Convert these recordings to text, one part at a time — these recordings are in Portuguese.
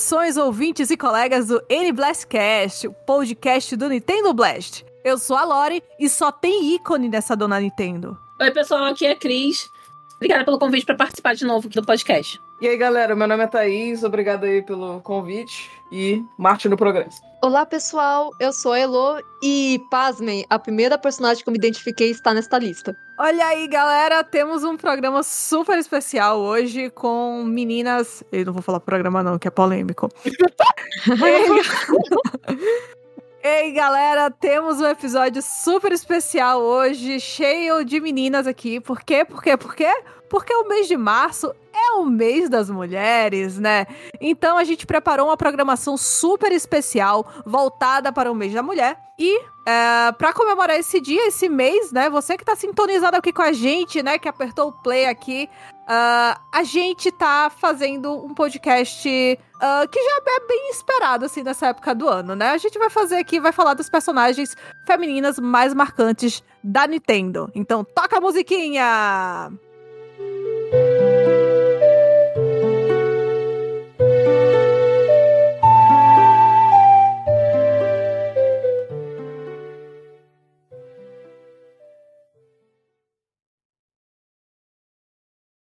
Saudações, ouvintes e colegas do N-Blastcast, o podcast do Nintendo Blast. Eu sou a Lore e só tem ícone nessa dona Nintendo. Oi, pessoal, aqui é a Cris. Obrigada pelo convite para participar de novo aqui do podcast. E aí, galera, meu nome é Thaís, obrigado aí pelo convite e Marte no Progresso. Olá, pessoal, eu sou a Elo e, pasmem, a primeira personagem que eu me identifiquei está nesta lista. Olha aí, galera, temos um programa super especial hoje com meninas... Eu não vou falar programa não, que é polêmico. Ei, galera, temos um episódio super especial hoje, cheio de meninas aqui. Por quê? Por quê? Por quê? Porque o mês de março é o mês das mulheres, né? Então a gente preparou uma programação super especial voltada para o mês da mulher. E é, para comemorar esse dia, esse mês, né? Você que tá sintonizado aqui com a gente, né? Que apertou o play aqui. Uh, a gente tá fazendo um podcast uh, que já é bem esperado, assim, nessa época do ano, né? A gente vai fazer aqui, vai falar dos personagens femininas mais marcantes da Nintendo. Então, toca a musiquinha!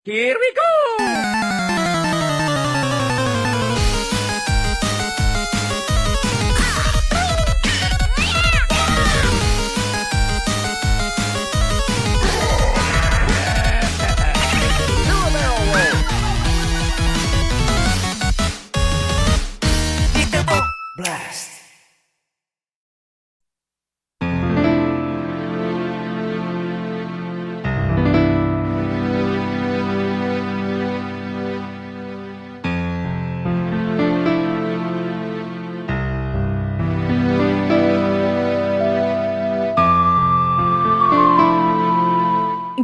Here we go!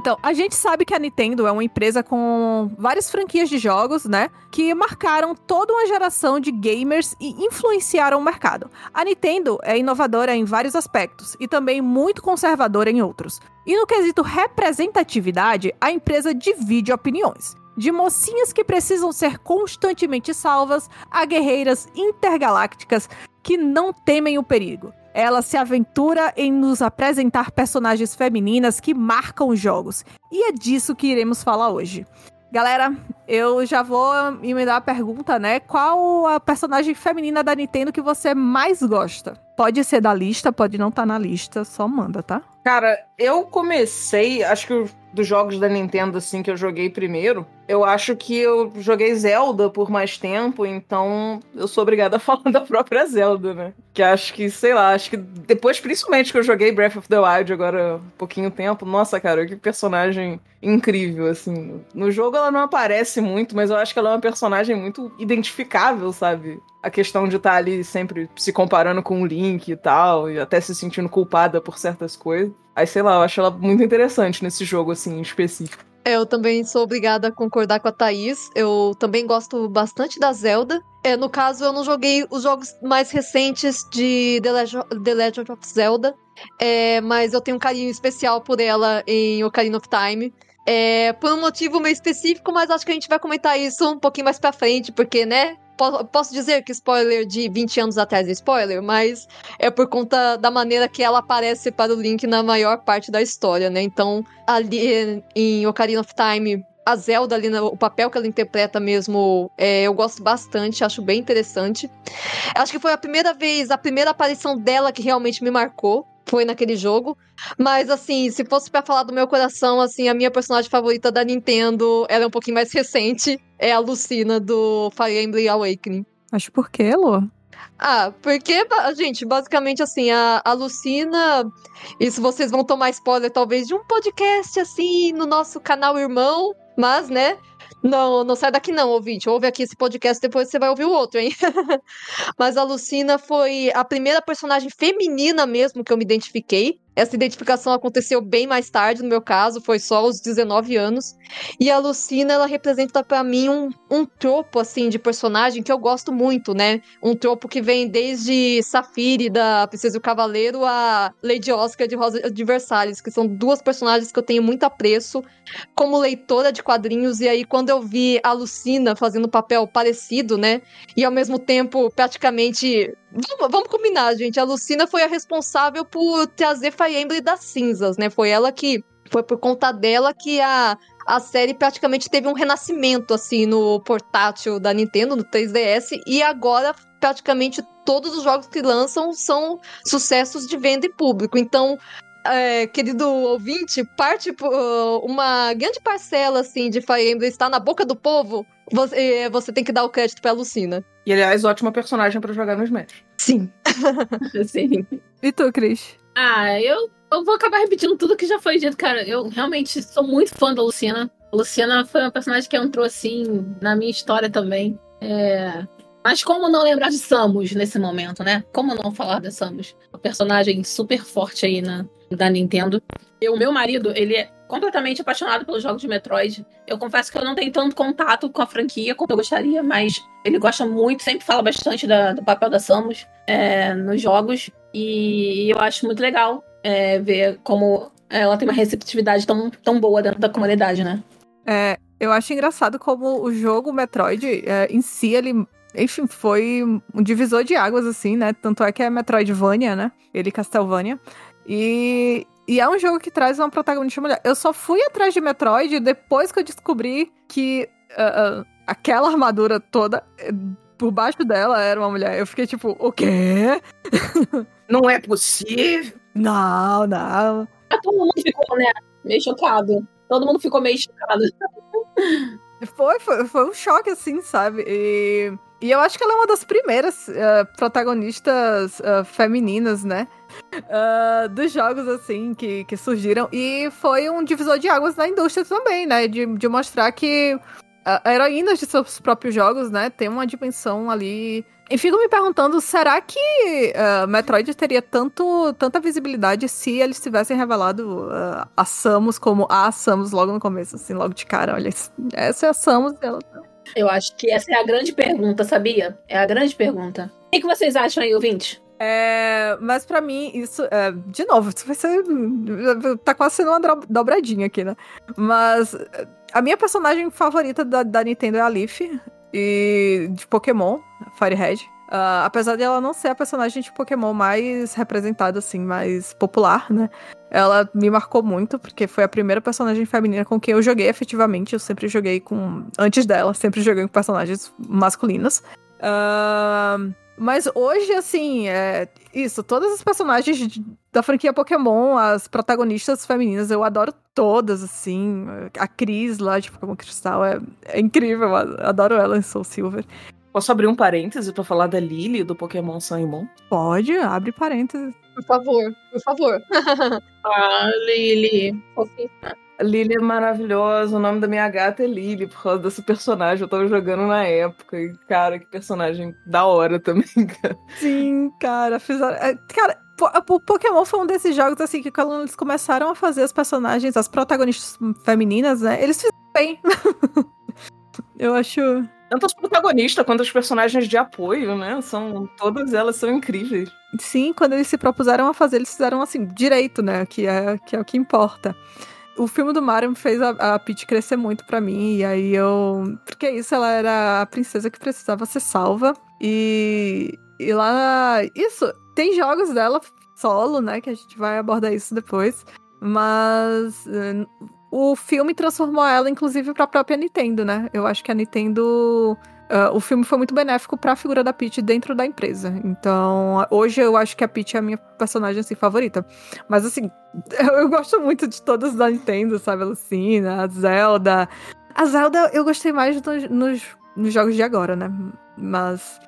Então, a gente sabe que a Nintendo é uma empresa com várias franquias de jogos, né? Que marcaram toda uma geração de gamers e influenciaram o mercado. A Nintendo é inovadora em vários aspectos e também muito conservadora em outros. E no quesito representatividade, a empresa divide opiniões. De mocinhas que precisam ser constantemente salvas a guerreiras intergalácticas que não temem o perigo ela se aventura em nos apresentar personagens femininas que marcam os jogos. E é disso que iremos falar hoje. Galera, eu já vou emendar a pergunta, né? Qual a personagem feminina da Nintendo que você mais gosta? Pode ser da lista, pode não estar tá na lista, só manda, tá? Cara, eu comecei, acho que dos jogos da Nintendo, assim, que eu joguei primeiro, eu acho que eu joguei Zelda por mais tempo, então eu sou obrigada a falar da própria Zelda, né? Que acho que, sei lá, acho que depois, principalmente que eu joguei Breath of the Wild agora um pouquinho tempo, nossa, cara, que personagem incrível, assim. No jogo ela não aparece muito, mas eu acho que ela é uma personagem muito identificável, sabe? A questão de estar tá ali sempre se comparando com o Link e tal, e até se sentindo culpada por certas coisas. Aí, sei lá, eu acho ela muito interessante nesse jogo, assim, específico. Eu também sou obrigada a concordar com a Thaís. Eu também gosto bastante da Zelda. É, no caso, eu não joguei os jogos mais recentes de The Legend, The Legend of Zelda, é, mas eu tenho um carinho especial por ela em Ocarina of Time. É, por um motivo meio específico, mas acho que a gente vai comentar isso um pouquinho mais pra frente, porque, né, posso dizer que spoiler de 20 anos atrás é spoiler, mas é por conta da maneira que ela aparece para o Link na maior parte da história, né? Então, ali em Ocarina of Time, a Zelda ali, o papel que ela interpreta mesmo, é, eu gosto bastante, acho bem interessante. Acho que foi a primeira vez, a primeira aparição dela que realmente me marcou foi naquele jogo. Mas, assim, se fosse para falar do meu coração, assim, a minha personagem favorita da Nintendo, ela é um pouquinho mais recente, é a Lucina do Fire Emblem Awakening. Acho por quê, Lu? Ah, porque, gente, basicamente assim, a, a Lucina. Isso vocês vão tomar spoiler, talvez, de um podcast, assim, no nosso canal irmão. Mas, né? Não, não sai daqui não, ouvinte. Ouve aqui esse podcast, depois você vai ouvir o outro, hein? Mas a Lucina foi a primeira personagem feminina mesmo que eu me identifiquei. Essa identificação aconteceu bem mais tarde, no meu caso, foi só aos 19 anos. E a Lucina, ela representa para mim um, um tropo, assim, de personagem que eu gosto muito, né? Um tropo que vem desde Safiri, da Princesa e o Cavaleiro, a Lady Oscar de Rosa de Versalhes, que são duas personagens que eu tenho muito apreço como leitora de quadrinhos. E aí, quando eu vi a Lucina fazendo papel parecido, né? E ao mesmo tempo, praticamente. Vamos, vamos combinar, gente. A Lucina foi a responsável por trazer Emblem das cinzas, né? Foi ela que. Foi por conta dela que a, a série praticamente teve um renascimento, assim, no portátil da Nintendo, no 3DS, e agora praticamente todos os jogos que lançam são sucessos de venda e público. Então, é, querido ouvinte, parte uh, uma grande parcela assim de Fire Emblem está na boca do povo. Você, você tem que dar o crédito pra Lucina. E aliás, ótima personagem pra jogar no Smash. Sim. Sim. E tu, Cris? Ah, eu, eu vou acabar repetindo tudo que já foi dito, cara. Eu realmente sou muito fã da Luciana. A Luciana foi uma personagem que entrou assim na minha história também. É, mas como não lembrar de Samus nesse momento, né? Como não falar de Samus? Uma personagem super forte aí na, da Nintendo. E o meu marido, ele é completamente apaixonado pelos jogos de Metroid. Eu confesso que eu não tenho tanto contato com a franquia como eu gostaria, mas ele gosta muito, sempre fala bastante da, do papel da Samus é, nos jogos. E eu acho muito legal é, ver como ela tem uma receptividade tão, tão boa dentro da comunidade, né? É, eu acho engraçado como o jogo Metroid é, em si, ele enfim, foi um divisor de águas, assim, né? Tanto é que é Metroidvania, né? Ele Castlevania. E, e é um jogo que traz uma protagonista mulher. Eu só fui atrás de Metroid depois que eu descobri que uh, uh, aquela armadura toda, eh, por baixo dela, era uma mulher. Eu fiquei tipo, o quê? Não é possível. Não, não. Ah, todo mundo ficou, né? Meio chocado. Todo mundo ficou meio chocado. Foi, foi, foi um choque, assim, sabe? E, e eu acho que ela é uma das primeiras uh, protagonistas uh, femininas, né? Uh, dos jogos, assim, que, que surgiram. E foi um divisor de águas na indústria também, né? De, de mostrar que heroínas de seus próprios jogos, né? Tem uma dimensão ali e fico me perguntando, será que Metroid teria tanto, tanta visibilidade se eles tivessem revelado a Samus como a Samus logo no começo, assim, logo de cara? Olha, essa é a Samus ela tá. Eu acho que essa é a grande pergunta, sabia? É a grande pergunta. O que, vocês acham aí, ouvinte? É, mas para mim, isso. É, de novo, isso vai ser. Tá quase sendo uma dobradinha aqui, né? Mas a minha personagem favorita da, da Nintendo é a Leaf e de Pokémon, Firehead. Uh, apesar de ela não ser a personagem de Pokémon mais representada, assim, mais popular, né? Ela me marcou muito, porque foi a primeira personagem feminina com quem eu joguei efetivamente. Eu sempre joguei com. Antes dela, sempre joguei com personagens masculinas. Uh, mas hoje, assim, é isso. Todas as personagens da franquia Pokémon, as protagonistas femininas, eu adoro todas, assim. A Cris lá de Pokémon Cristal é, é incrível. Adoro ela em Soul Silver. Posso abrir um parêntese pra falar da Lily do Pokémon Sun e Moon? Pode, abre parênteses. Por favor, por favor. ah, Lily. Lily é maravilhosa, o nome da minha gata é Lily, por causa desse personagem. Eu tava jogando na época. E, cara, que personagem da hora também, cara. Sim, cara, fizeram. É, cara, o Pokémon foi um desses jogos, assim, que quando eles começaram a fazer as personagens, as protagonistas femininas, né? Eles fizeram bem. Eu acho. Tanto as protagonistas quanto os personagens de apoio, né? São, todas elas são incríveis. Sim, quando eles se propuseram a fazer, eles fizeram assim, direito, né? Que é, que é o que importa o filme do Mario fez a, a Peach crescer muito para mim. E aí eu. Porque é isso, ela era a princesa que precisava ser salva. E. E lá. Isso, tem jogos dela solo, né? Que a gente vai abordar isso depois. Mas. O filme transformou ela, inclusive, pra própria Nintendo, né? Eu acho que a Nintendo Uh, o filme foi muito benéfico para a figura da Peach dentro da empresa. Então, hoje eu acho que a Peach é a minha personagem assim, favorita. Mas assim, eu, eu gosto muito de todas da Nintendo, sabe? A Lucina, a Zelda. A Zelda eu gostei mais nos, nos, nos jogos de agora, né? Mas.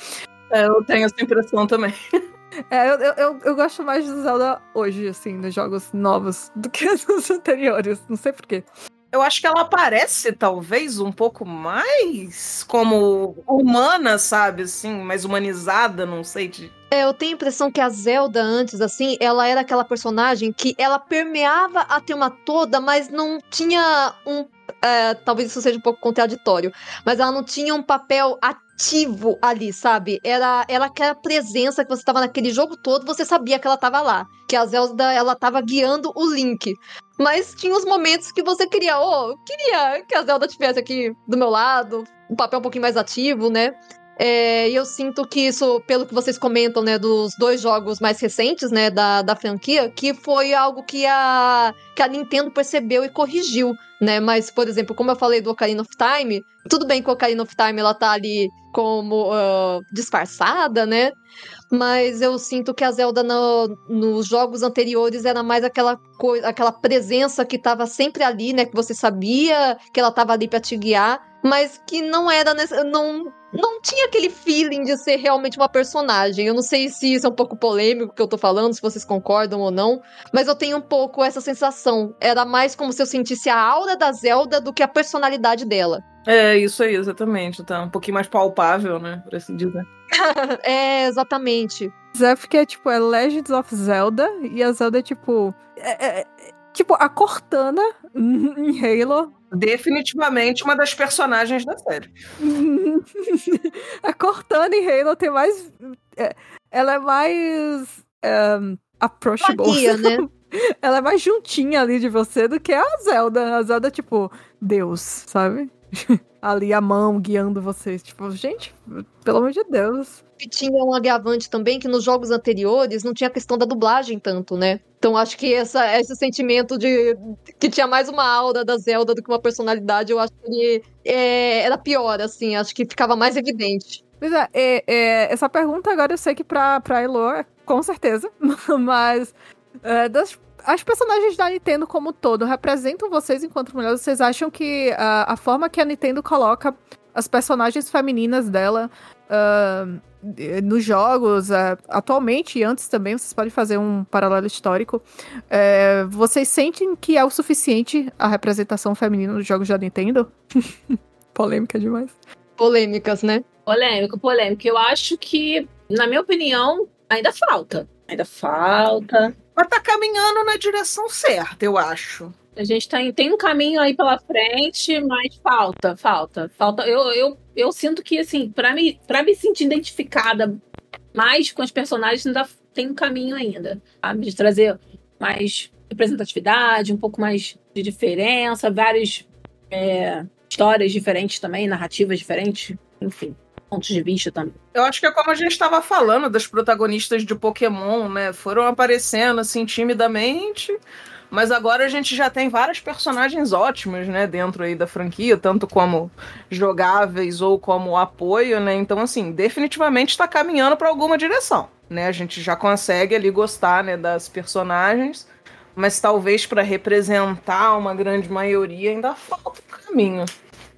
É, eu tenho essa impressão também. É, eu, eu, eu gosto mais de Zelda hoje, assim, nos jogos novos, do que nos anteriores. Não sei porquê eu acho que ela parece, talvez, um pouco mais como humana, sabe? Assim, mais humanizada, não sei. De... É, eu tenho a impressão que a Zelda antes, assim, ela era aquela personagem que ela permeava a tema toda, mas não tinha um. É, talvez isso seja um pouco contraditório, mas ela não tinha um papel ativo ali, sabe? Era, era aquela presença que você estava naquele jogo todo, você sabia que ela estava lá. Que a Zelda, ela tava guiando o Link. Mas tinha os momentos que você queria, oh, queria que a Zelda estivesse aqui do meu lado, um papel um pouquinho mais ativo, né? É, e eu sinto que isso, pelo que vocês comentam, né, dos dois jogos mais recentes, né, da, da franquia, que foi algo que a, que a Nintendo percebeu e corrigiu, né? Mas, por exemplo, como eu falei do Ocarina of Time, tudo bem que o Ocarina of Time ela tá ali como ah, disfarçada, né? Mas eu sinto que a Zelda no- nos jogos anteriores era mais aquela coisa, aquela presença que tava sempre ali, né? Que você sabia que ela tava ali pra te guiar, mas que não era não não tinha aquele feeling de ser realmente uma personagem. Eu não sei se isso é um pouco polêmico que eu tô falando, se vocês concordam ou não, mas eu tenho um pouco essa sensação. Era mais como se eu sentisse a aura da Zelda do que a personalidade dela. É, isso aí, exatamente. Tá um pouquinho mais palpável, né? Por assim dizer. é, exatamente. Zeph que é tipo, é Legends of Zelda, e a Zelda é tipo. é- é- é- tipo, a Cortana em Halo. Definitivamente uma das personagens da série. a Cortana em Halo tem mais. é, ela é mais. É, approachable. Magia, né? Ela é mais juntinha ali de você do que a Zelda. A Zelda é tipo, Deus, sabe? ali a mão guiando vocês. Tipo, gente, pelo amor de Deus. E tinha um agravante também que nos jogos anteriores não tinha a questão da dublagem tanto, né? Então acho que essa, esse sentimento de que tinha mais uma aura da Zelda do que uma personalidade, eu acho que é, era pior, assim, acho que ficava mais evidente. Pois é, é, é, essa pergunta agora eu sei que pra, pra Elo, é com certeza, mas é, das, as personagens da Nintendo como todo representam vocês enquanto mulheres? Vocês acham que ah, a forma que a Nintendo coloca as personagens femininas dela eh, nos jogos, ah, atualmente e antes também, vocês podem fazer um paralelo histórico, eh, vocês sentem que é o suficiente a representação feminina nos jogos da Nintendo? Polêmica demais. Polêmicas, né? Polêmico, polêmico. Eu acho que, na minha opinião, ainda falta. Ainda falta. Mas tá caminhando na direção certa, eu acho. A gente tá em- tem um caminho aí pela frente, mas falta, falta, falta. Eu, eu, eu sinto que, assim, pra me, me sentir identificada mais com os personagens, ainda tem um caminho ainda, sabe? De trazer mais representatividade, um pouco mais de diferença, várias é, histórias diferentes também, narrativas diferentes, enfim, pontos de vista também. Eu acho que é como a gente estava falando das protagonistas de Pokémon, né? Foram aparecendo assim timidamente, mas agora a gente já tem vários personagens ótimos, né, dentro aí da franquia, tanto como jogáveis ou como apoio, né? Então assim, definitivamente está caminhando para alguma direção, né? A gente já consegue ali gostar, né, das personagens, mas talvez para representar uma grande maioria ainda falta um caminho.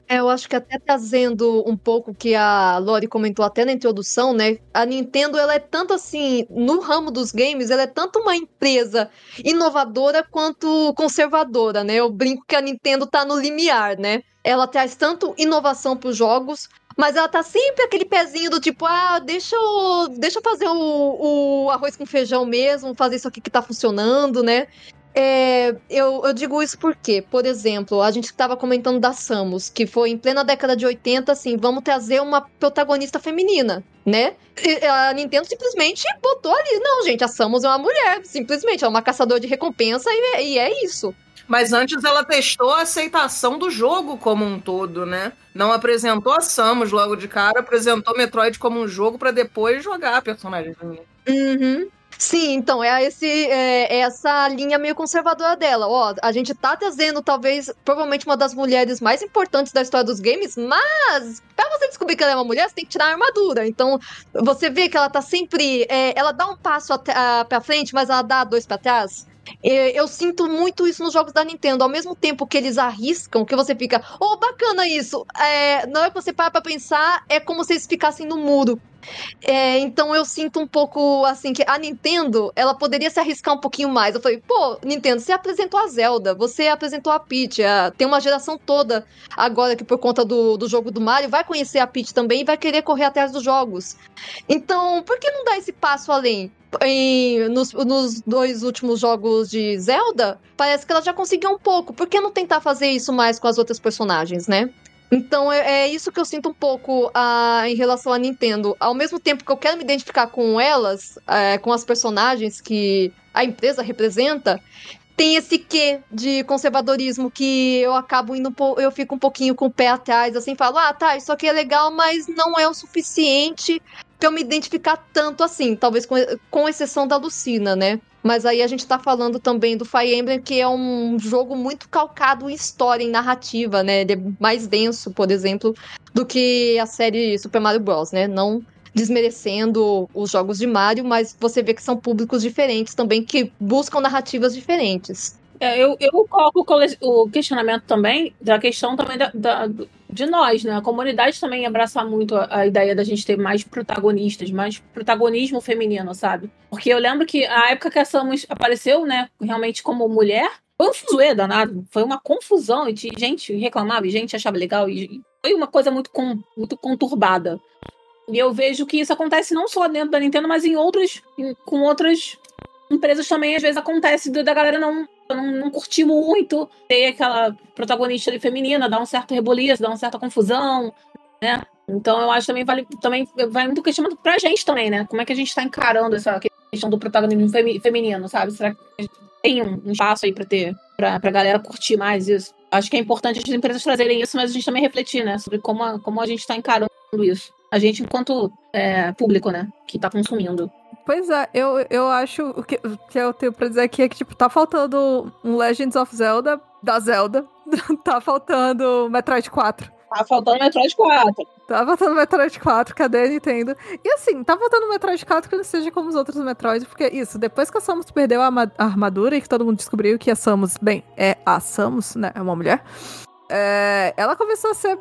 É, eu acho que até trazendo um pouco que a Lori comentou até na introdução, né? A Nintendo, ela é tanto assim, no ramo dos games, ela é tanto uma empresa inovadora quanto conservadora, né? Eu brinco que a Nintendo tá no limiar, né? Ela traz tanto inovação pros jogos, mas ela tá sempre aquele pezinho do tipo, ah, deixa eu, deixa eu fazer o, o arroz com feijão mesmo, fazer isso aqui que tá funcionando, né? É, eu, eu digo isso porque, por exemplo, a gente estava comentando da Samus, que foi em plena década de 80, assim, vamos trazer uma protagonista feminina, né? E a Nintendo simplesmente botou ali, não, gente, a Samus é uma mulher, simplesmente, é uma caçadora de recompensa e, é- e é isso. Mas antes ela testou a aceitação do jogo como um todo, né? Não apresentou a Samus logo de cara, apresentou Metroid como um jogo pra depois jogar a personagem feminina. Uhum. Sim, então é, esse, é, é essa linha meio conservadora dela. Ó, a gente tá trazendo talvez, provavelmente uma das mulheres mais importantes da história dos games, mas pra você descobrir que ela é uma mulher, você tem que tirar a armadura. Então você vê que ela tá sempre, é, ela dá um passo at- a- pra frente, mas ela dá dois pra trás. É, Eu sinto muito isso nos jogos da Nintendo. Ao mesmo tempo que eles arriscam, que você fica, oh, bacana isso. É, na hora que você para pra pensar, é como se eles ficassem no muro. É, então eu sinto um pouco assim que a Nintendo ela poderia se arriscar um pouquinho mais. Eu falei, pô, Nintendo, você apresentou a Zelda, você apresentou a Peach, a- tem uma geração toda agora que por conta do, do jogo do Mario vai conhecer a Peach também e vai querer correr atrás dos jogos. Então, por que não dar esse passo além? Em- nos, nos dois últimos jogos de Zelda, parece que ela já conseguiu um pouco. Por que não tentar fazer isso mais com as outras personagens, né? Então é, é isso que eu sinto um pouco ah, em relação à Nintendo. Ao mesmo tempo que eu quero me identificar com elas, eh, com as personagens que a empresa representa, tem esse quê de conservadorismo que eu acabo indo, eu fico um pouquinho com o pé atrás, assim, falo, ah, tá, isso aqui é legal, mas não é o suficiente pra eu me identificar tanto assim, talvez com, com exceção da Lucina, né? Mas aí a gente tá falando também do Fire Emblem, que é um jogo muito calcado em história, em narrativa, né? Ele é mais denso, por exemplo, do que a série Super Mario Bros, né? Não desmerecendo os jogos de Mario, mas você vê que são públicos diferentes também, que buscam narrativas diferentes. É, eu, eu coloco o questionamento também da questão também da, da- de nós, né? A comunidade também abraça muito a, a ideia da gente ter mais protagonistas, mais protagonismo feminino, sabe? Porque eu lembro que a época que a Samus apareceu, né, realmente como mulher, foi um fuzuê danado, foi uma confusão, e gente reclamava, e gente achava legal, e foi uma coisa muito, con- muito conturbada. E eu vejo que isso acontece não só dentro da Nintendo, mas em outras, em- com outras empresas também, às vezes acontece da galera não, não, não curtir muito, ter aquela protagonista ali feminina, dar um certo reboliço, dar uma certa confusão, né? Então eu acho também vale também vai muito questionamento pra gente também, né? Como é que a gente tá encarando essa questão do protagonismo femi- feminino, sabe? Será que tem um um espaço aí pra ter, pra, pra galera curtir mais isso? Acho que é importante as empresas trazerem isso, mas a gente também refletir, né? Sobre como a, como a gente tá encarando isso. A gente, enquanto é, público, né? Que tá consumindo. Pois é, eu, eu acho o que, o que eu tenho pra dizer aqui é que, tipo, tá faltando um Legends of Zelda da Zelda. tá faltando Metroid 4. Tá faltando Metroid 4. Tá faltando Metroid 4, cadê a Nintendo? E assim, tá faltando Metroid 4 que não seja como os outros Metroids, porque isso, depois que a Samus perdeu a, a armadura e que todo mundo descobriu que a Samus, bem, é a Samus, né? É uma mulher. é, ela começou a ser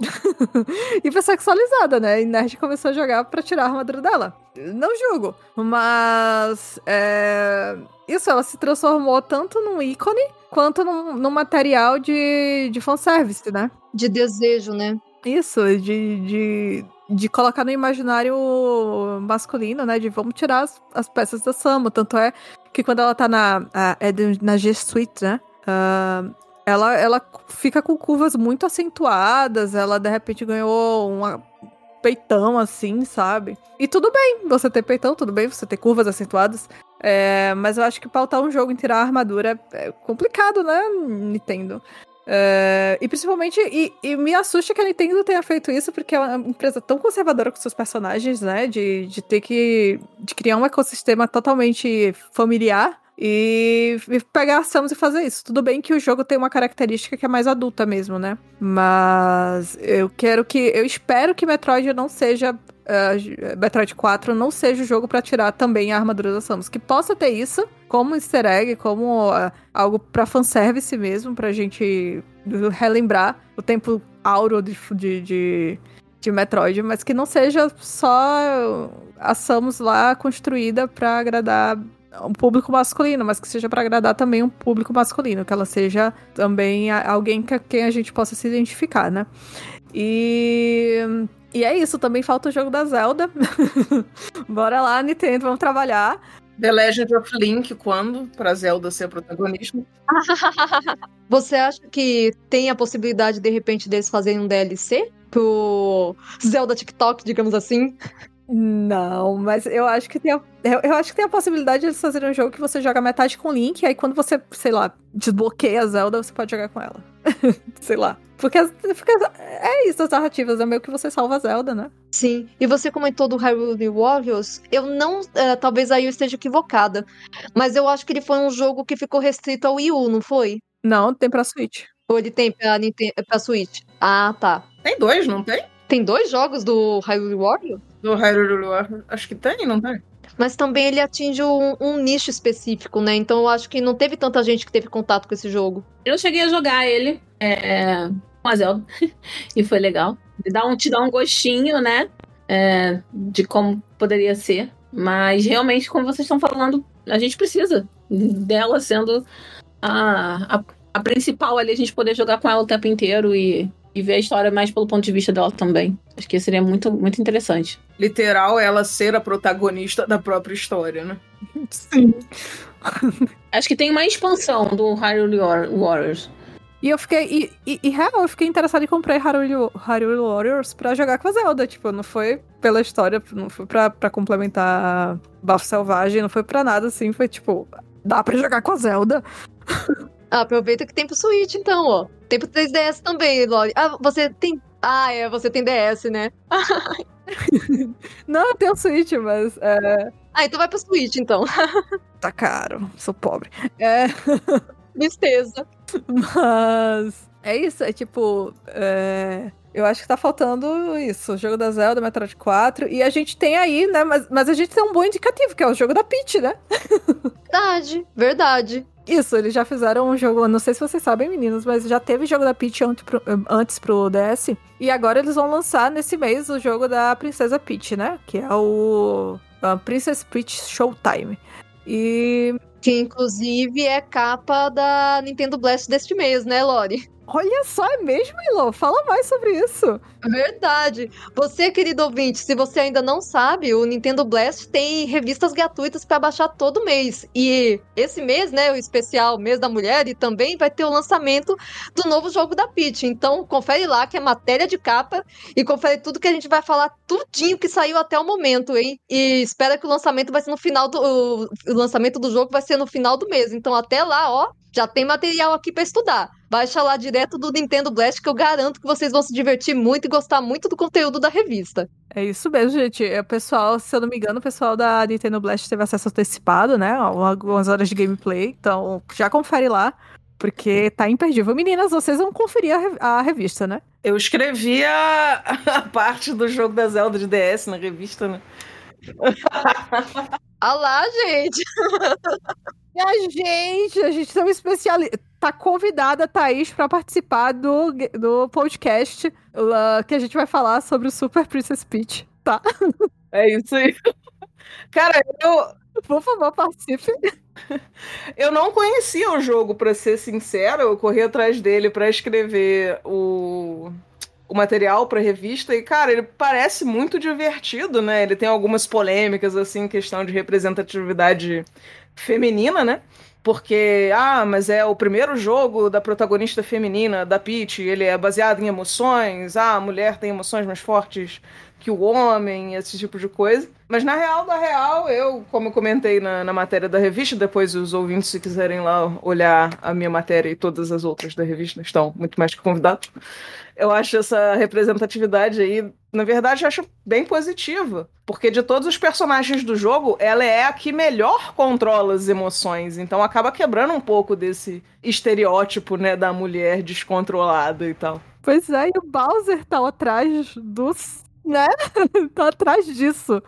hipersexualizada, né? E Nerd começou a jogar pra tirar a armadura dela. Não julgo, mas é, isso, ela se transformou tanto num ícone quanto num, num material de, de fanservice, né? De desejo, né? Isso, de, de, de colocar no imaginário masculino, né? De vamos tirar as, as peças da Samu. Tanto é que quando ela tá na, a- é na G Suite, né? ah, ela, ela fica com curvas muito acentuadas. Ela de repente ganhou um peitão assim, sabe? E tudo bem você ter peitão, tudo bem você ter curvas acentuadas. É, mas eu acho que pautar um jogo em tirar a armadura é complicado, né, Nintendo? É, e principalmente, e, e me assusta que a Nintendo tenha feito isso, porque é uma empresa tão conservadora com seus personagens, né? De, de ter que. de criar um ecossistema totalmente familiar e, e pegar a Samus e fazer isso. Tudo bem que o jogo tem uma característica que é mais adulta mesmo, né? Mas eu quero que. Eu espero que Metroid não seja. eh, Metroid 4 não seja o jogo pra tirar também a armadura da Samus. Que possa ter isso como easter egg, como ah, algo pra fanservice mesmo, pra gente relembrar o tempo áureo de, de, de, de Metroid, mas que não seja só a Samus lá construída pra agradar um público masculino, mas que seja pra agradar também um público masculino, que ela seja também alguém com quem a gente possa se identificar, né? E. E é isso, também falta o jogo da Zelda. Bora lá, Nintendo, vamos trabalhar. The Legend of Link, quando? Pra Zelda ser a protagonista. Você acha que tem a possibilidade, de repente, deles fazerem um DLC pro Zelda TikTok, digamos assim? Não, mas eu acho que tem a, eu, eu acho que tem a possibilidade de eles fazerem um jogo que você joga metade com o Link, e aí quando você, sei lá, desbloqueia a Zelda, você pode jogar com ela. sei lá. Porque, porque é isso, as narrativas, é meio que você salva a Zelda, né? Sim. E você comentou do Hyrule Warriors. Eu não. eh, talvez aí eu esteja equivocada. Mas eu acho que ele foi um jogo que ficou restrito ao Wii U, não foi? Não, tem pra Switch. Ou ele tem pra, Nintendo, pra Switch? Ah, tá. Tem dois, não tem? Tem dois jogos do Hyrule Warriors? Do Hyrule Warriors. Acho que tem, não tem? mas também ele atinge um, um nicho específico, né? Então eu acho que não teve tanta gente que teve contato com esse jogo. Eu cheguei a jogar ele é, com a Zelda e foi legal. Dá um, te dá um gostinho, né? é, de como poderia ser. Mas realmente, como vocês estão falando, a gente precisa dela sendo a, a, a, principal ali, a gente poder jogar com ela o tempo inteiro e, e ver a história mais pelo ponto de vista dela também. Acho que seria muito, muito interessante. Literal, ela ser a protagonista da própria história, né? Sim. Acho que tem uma expansão do Hyrule Warriors. E eu fiquei. E, e, e real, eu fiquei interessada em comprar Hyrule, Hyrule Warriors pra jogar com a Zelda. Tipo, não foi pela história, não foi pra, pra complementar Bafo Selvagem, não foi pra nada assim. Foi tipo, dá pra jogar com a Zelda. Ah, aproveita que tem pro Switch, então, ó. Tem pro 3DS também, Loli. Ah, você tem. Ah, é, você tem DS, né? não, eu tenho Switch, mas. É... Ah, então vai pro Switch, então. tá caro, sou pobre. É. Tristeza. Mas é isso, é tipo. É... Eu acho que tá faltando isso, o jogo da Zelda, Metroid 4. E a gente tem aí, né? Mas, mas a gente tem um bom indicativo, que é o jogo da Peach, né? Verdade, verdade. Isso, eles já fizeram um jogo, não sei se vocês sabem, meninos, mas já teve jogo da Peach antes pro, antes pro DS. E agora eles vão lançar nesse mês o jogo da Princesa Peach, né? Que é o Princess Peach Showtime. E que inclusive é capa da Nintendo Blast deste mês, né, Lori? Olha só, é mesmo, Ilo? Fala mais sobre isso. Verdade. Você, querido ouvinte, se você ainda não sabe, o Nintendo Blast tem revistas gratuitas para baixar todo mês. E esse mês, né, o especial Mês da Mulher, e também vai ter o lançamento do novo jogo da Peach. Então, confere lá que é matéria de capa e confere tudo que a gente vai falar, tudinho que saiu até o momento, hein? E espera que o lançamento vai ser no final do o lançamento do jogo vai ser no final do mês. Então, até lá, ó, já tem material aqui para estudar. Baixa lá direto do Nintendo Blast que eu garanto que vocês vão se divertir muito e gostar muito do conteúdo da revista. É isso mesmo, gente. O pessoal, se eu não me engano, o pessoal da Nintendo Blast teve acesso antecipado, né? Algumas horas de gameplay. Então, já confere lá, porque tá imperdível. Meninas, vocês vão conferir a, a revista, né? Eu escrevi a, a parte do jogo da Zelda de DS na revista, né? Ah lá, gente! E a gente, a gente tem um especialista. Tá convidada a Thaís para participar do, do podcast uh, que a gente vai falar sobre o Super Princess Peach, tá? É isso aí. Cara, eu. Por favor, participe. Eu não conhecia o jogo, para ser sincero. Eu corri atrás dele para escrever o, o material para revista e, cara, ele parece muito divertido, né? Ele tem algumas polêmicas, assim, questão de representatividade feminina, né? Porque, ah, mas é o primeiro jogo da protagonista feminina, da Peach, ele é baseado em emoções, ah, a mulher tem emoções mais fortes que o homem, esse tipo de coisa. Mas na real, da real, eu, como eu comentei na, na matéria da revista, depois os ouvintes, se quiserem lá olhar a minha matéria e todas as outras da revista, estão muito mais que convidados. Eu acho essa representatividade aí, na verdade, eu acho bem positiva. Porque de todos os personagens do jogo, ela é a que melhor controla as emoções. Então acaba quebrando um pouco desse estereótipo, né, da mulher descontrolada e tal. Pois é, e o Bowser tá atrás dos né? tá atrás disso.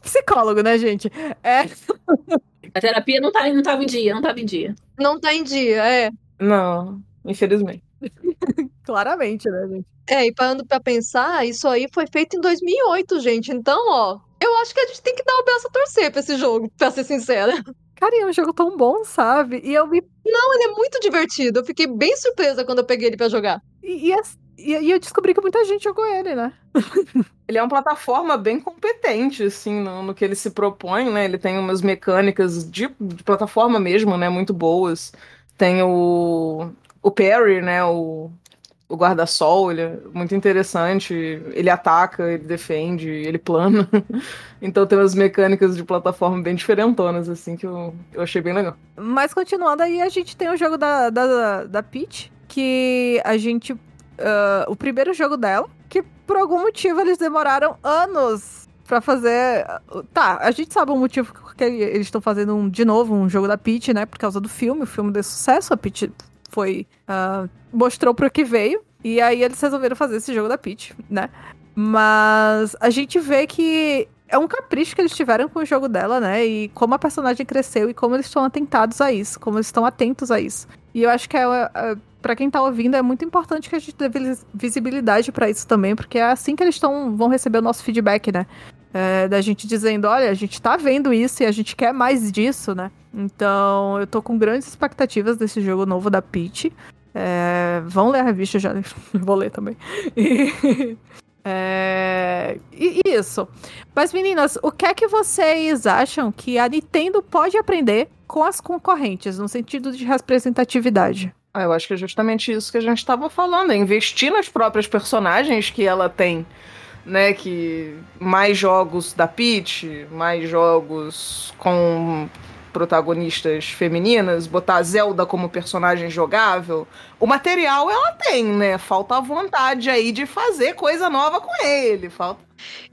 Psicólogo, né, gente? É. A terapia não, tá, não tava em dia, não tava em dia. Não tá em dia, é. Não, infelizmente. Claramente, né, gente? É, e parando pra pensar, isso aí foi feito em 2008, gente. Então, ó, eu acho que a gente tem que dar o braço a torcer pra esse jogo, pra ser sincera. Cara, é um jogo tão bom, sabe? E eu me. Não, ele é muito divertido. Eu fiquei bem surpresa quando eu peguei ele pra jogar. E, e, e, e, eu descobri que muita gente jogou ele, né? ele é uma plataforma bem competente, assim, no, no, que ele se propõe, né? Ele tem umas mecânicas de, de plataforma mesmo, né? Muito boas. Tem o, o parry, né? O, o guarda-sol, ele é muito interessante. Ele ataca, ele defende, ele plana. então tem umas mecânicas de plataforma bem diferentonas, assim, que eu, eu achei bem legal. Mas continuando aí, a gente tem o jogo da, da, da Peach, que a gente uh, o primeiro jogo dela, que por algum motivo eles demoraram anos para fazer. Tá, a gente sabe o motivo que eles estão fazendo um, de novo um jogo da Peach, né? Por causa do filme, o filme deu sucesso, a Peach foi. Uh, mostrou pro que veio. E aí eles resolveram fazer esse jogo da Peach, né? Mas a gente vê que é um capricho que eles tiveram com o jogo dela, né? E como a personagem cresceu e como eles estão atentados a isso, como eles estão atentos a isso. E eu acho que é, é para quem tá ouvindo é muito importante que a gente dê visibilidade para isso também, porque é assim que eles vão receber o nosso feedback, né? É, da gente dizendo, olha, a gente tá vendo isso e a gente quer mais disso, né? Então, eu tô com grandes expectativas desse jogo novo da Peach. É, vão ler a revista já, vou ler também. E, é, e isso. Mas meninas, o que é que vocês acham que a Nintendo pode aprender com as concorrentes, no sentido de representatividade? Ah, eu acho que é justamente isso que a gente estava falando, é investir nas próprias personagens que ela tem, né? Que mais jogos da Peach, mais jogos com protagonistas femininas, botar Zelda como personagem jogável. O material ela tem, né? Falta a vontade aí de fazer coisa nova com ele. Falta.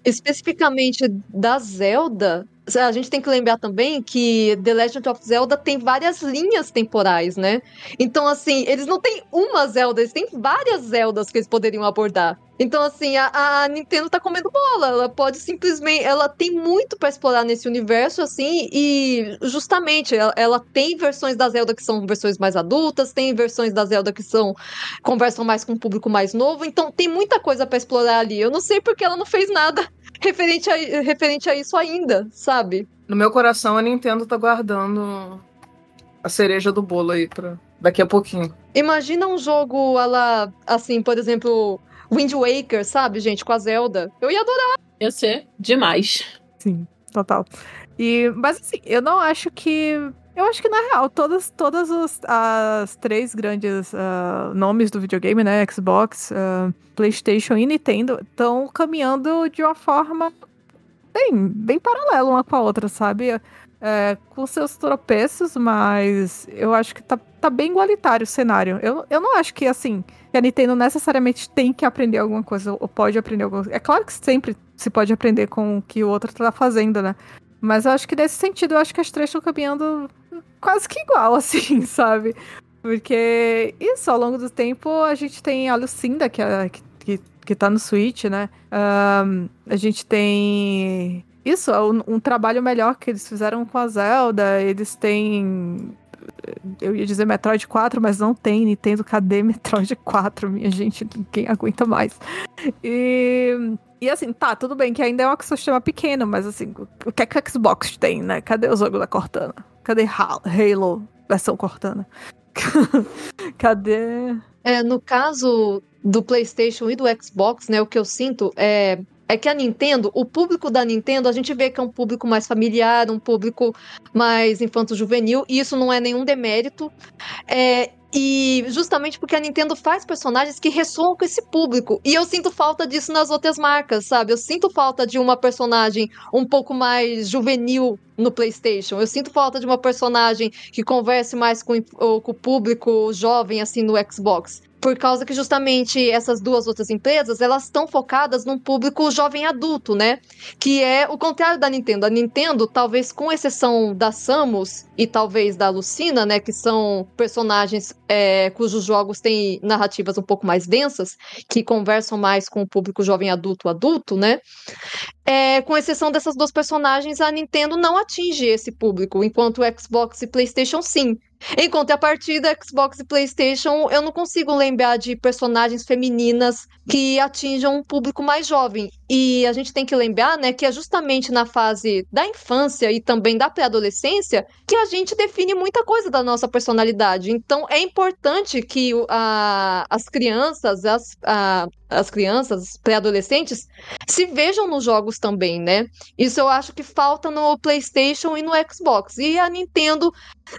Especificamente da Zelda, a gente tem que lembrar também que The Legend of Zelda tem várias linhas temporais, né? Então, assim, eles não têm uma Zelda, eles têm várias Zeldas que eles poderiam abordar. Então, assim, a, a, Nintendo tá comendo bola. Ela pode simplesmente. Ela tem muito para explorar nesse universo, assim, e justamente ela, ela, tem versões da Zelda que são versões mais adultas, tem versões da Zelda que são. conversam mais com um público mais novo. Então, tem muita coisa para explorar ali. Eu não sei porque ela não fez nada referente a, referente a isso ainda, sabe? No meu coração, a Nintendo tá guardando a cereja do bolo aí pra daqui a pouquinho. Imagina um jogo, ela, assim, por exemplo, Wind Waker, sabe, gente, com a Zelda. Eu ia adorar. Ia ser demais. Sim, total. E, mas assim, eu não acho que. Eu acho que, na real, todas, todas os, as três grandes uh, nomes do videogame, né? Xbox, uh, PlayStation e Nintendo, estão caminhando de uma forma bem, bem paralela uma com a outra, sabe? É, com seus tropeços, mas eu acho que tá, tá bem igualitário o cenário. Eu, eu não acho que, assim, a Nintendo necessariamente tem que aprender alguma coisa ou pode aprender alguma coisa. É claro que sempre se pode aprender com o que o outro tá fazendo, né? Mas eu acho que nesse sentido, eu acho que as três estão caminhando quase que igual, assim, sabe? Porque isso, ao longo do tempo, a gente tem a Lucinda, que, é, que, que, que tá no Switch, né? Um, a gente tem. Isso, é um, um trabalho melhor que eles fizeram com a Zelda. Eles têm eu ia dizer Metroid 4, mas não tem Nintendo. Cadê Metroid 4, minha gente? Ninguém aguenta mais. E, e assim, tá, tudo bem que ainda é um ecossistema pequeno, mas assim, o que é que o Xbox tem, né? Cadê o jogo da Cortana? Cadê Halo, versão Cortana? Cadê? É, no caso do PlayStation e do Xbox, né, o que eu sinto é é que a Nintendo, o público da Nintendo, a gente vê que é um público mais familiar, um público mais infanto-juvenil, e isso não é nenhum demérito. É, e justamente porque a Nintendo faz personagens que ressoam com esse público. E eu sinto falta disso nas outras marcas, sabe? Eu sinto falta de uma personagem um pouco mais juvenil no PlayStation. Eu sinto falta de uma personagem que converse mais com, com o público jovem, assim, no Xbox por causa que justamente essas duas outras empresas, elas estão focadas num público jovem adulto, né? Que é o contrário da Nintendo. A Nintendo, talvez com exceção da Samus e talvez da Lucina, né, que são personagens é, cujos jogos têm narrativas um pouco mais densas, que conversam mais com o público jovem adulto adulto, né? É, com exceção dessas duas personagens, a Nintendo não atinge esse público, enquanto o Xbox e PlayStation sim. Em contrapartida, Xbox e PlayStation, eu não consigo lembrar de personagens femininas que atinjam um público mais jovem. E a gente tem que lembrar, né, que é justamente na fase da infância e também da pré-adolescência que a gente define muita coisa da nossa personalidade. Então, é importante que a, as crianças, as, a, as crianças, pré-adolescentes, se vejam nos jogos também, né? Isso eu acho que falta no PlayStation e no Xbox. E a Nintendo,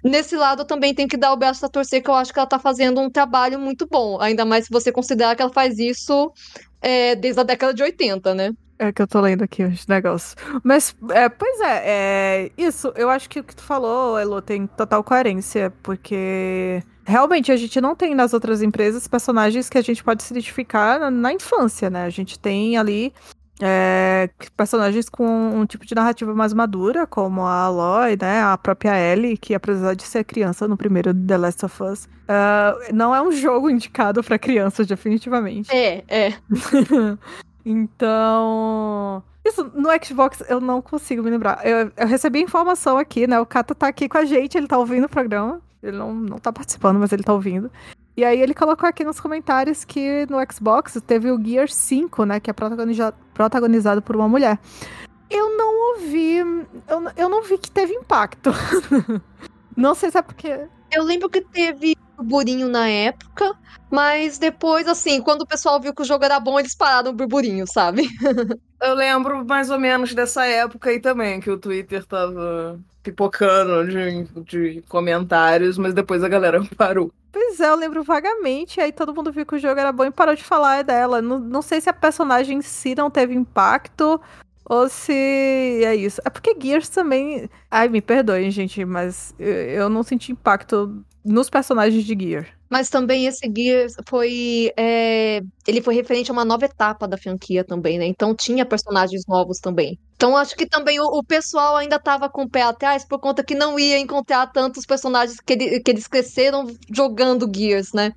nesse lado, também tem que dar o braço a torcer, que eu acho que ela tá fazendo um trabalho muito bom. Ainda mais se você considerar que ela faz isso é, desde a década de 80, né? É que eu tô lendo aqui os negócios. Mas, é, pois é, é, isso, eu acho que o que tu falou, Elo, tem total coerência, porque realmente a gente não tem nas outras empresas personagens que a gente pode se identificar na, na infância, né? A gente tem ali é, personagens com um tipo de narrativa mais madura, como a Aloy, né? A própria Ellie, que apesar de ser criança no primeiro The Last of Us, uh, não é um jogo indicado para crianças, definitivamente. É, é. então. Isso, no Xbox eu não consigo me lembrar. Eu, eu recebi informação aqui, né? O Kata tá aqui com a gente, ele tá ouvindo o programa. Ele não, não tá participando, mas ele tá ouvindo. E aí ele colocou aqui nos comentários que no Xbox teve o Gear 5, né? Que é protagoniza- protagonizado por uma mulher. Eu não ouvi. Eu, eu não vi que teve impacto. não sei se é porque. Eu lembro que teve burburinho na época, mas depois, assim, quando o pessoal viu que o jogo era bom, eles pararam o burburinho, sabe? Eu lembro mais ou menos dessa época aí também, que o Twitter tava pipocando de, de comentários, mas depois a galera parou. Pois é, eu lembro vagamente. Aí todo mundo viu que o jogo era bom e parou de falar dela. Não, não sei se a personagem em si não teve impacto. Ou se é isso. É porque Gears também. Ai, me perdoem, gente, mas eu, eu não senti impacto nos personagens de Gear. Mas também esse Gears foi. é, Ele foi referente a uma nova etapa da franquia também, né? Então tinha personagens novos também. Então acho que também o, o pessoal ainda tava com o pé atrás por conta que não ia encontrar tantos personagens que, ele- que eles cresceram jogando Gears, né?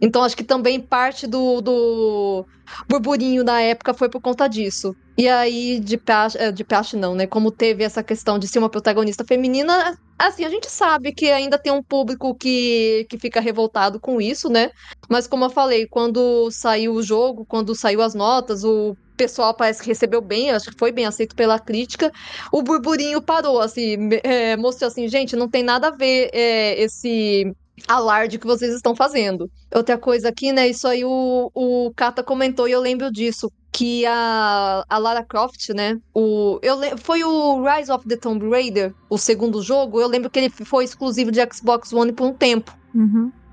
Então acho que também parte do, do burburinho da época foi por conta disso. E aí, de praxe, eh, de praxe não, né? Como teve essa questão de ser uma protagonista feminina, assim, a gente sabe que ainda tem um público que, que fica revoltado com isso, né? Mas como eu falei, quando saiu o jogo, quando saiu as notas, o pessoal parece que recebeu bem, acho que foi bem aceito pela crítica, o burburinho parou, assim, eh, mostrou assim, gente, não tem nada a ver eh, esse alarde que vocês estão fazendo. Outra coisa aqui, né, isso aí o, o Kata comentou e eu lembro disso, que a, a Lara Croft, né, o, eu, foi o Rise of the Tomb Raider, o segundo jogo, eu lembro que ele foi exclusivo de Xbox One por um tempo,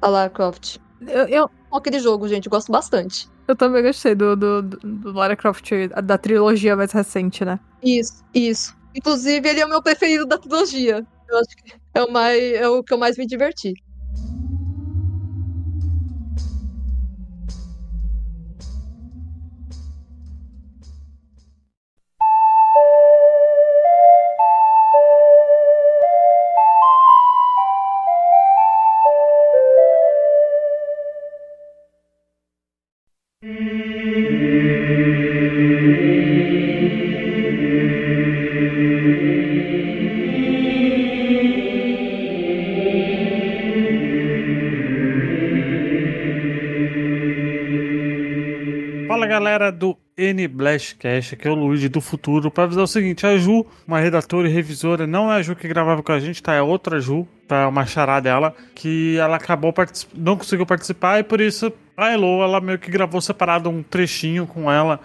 a Lara Croft. Eu, eu, Aquele jogo, gente, eu gosto bastante. Eu também gostei do, do, do, Lara Croft, da trilogia mais recente, né? Isso, isso. Inclusive, ele é o meu preferido da trilogia. Eu acho que é o, mais, é o que eu mais me diverti. N Blastcast, aqui é o Luigi do futuro, para avisar o seguinte: a Ju, uma redatora e revisora, não é a Ju que gravava com a gente, tá? É outra Ju, tá? Uma chará dela, que ela acabou não conseguiu participar e por isso a Elo, ela meio que gravou separado um trechinho com ela,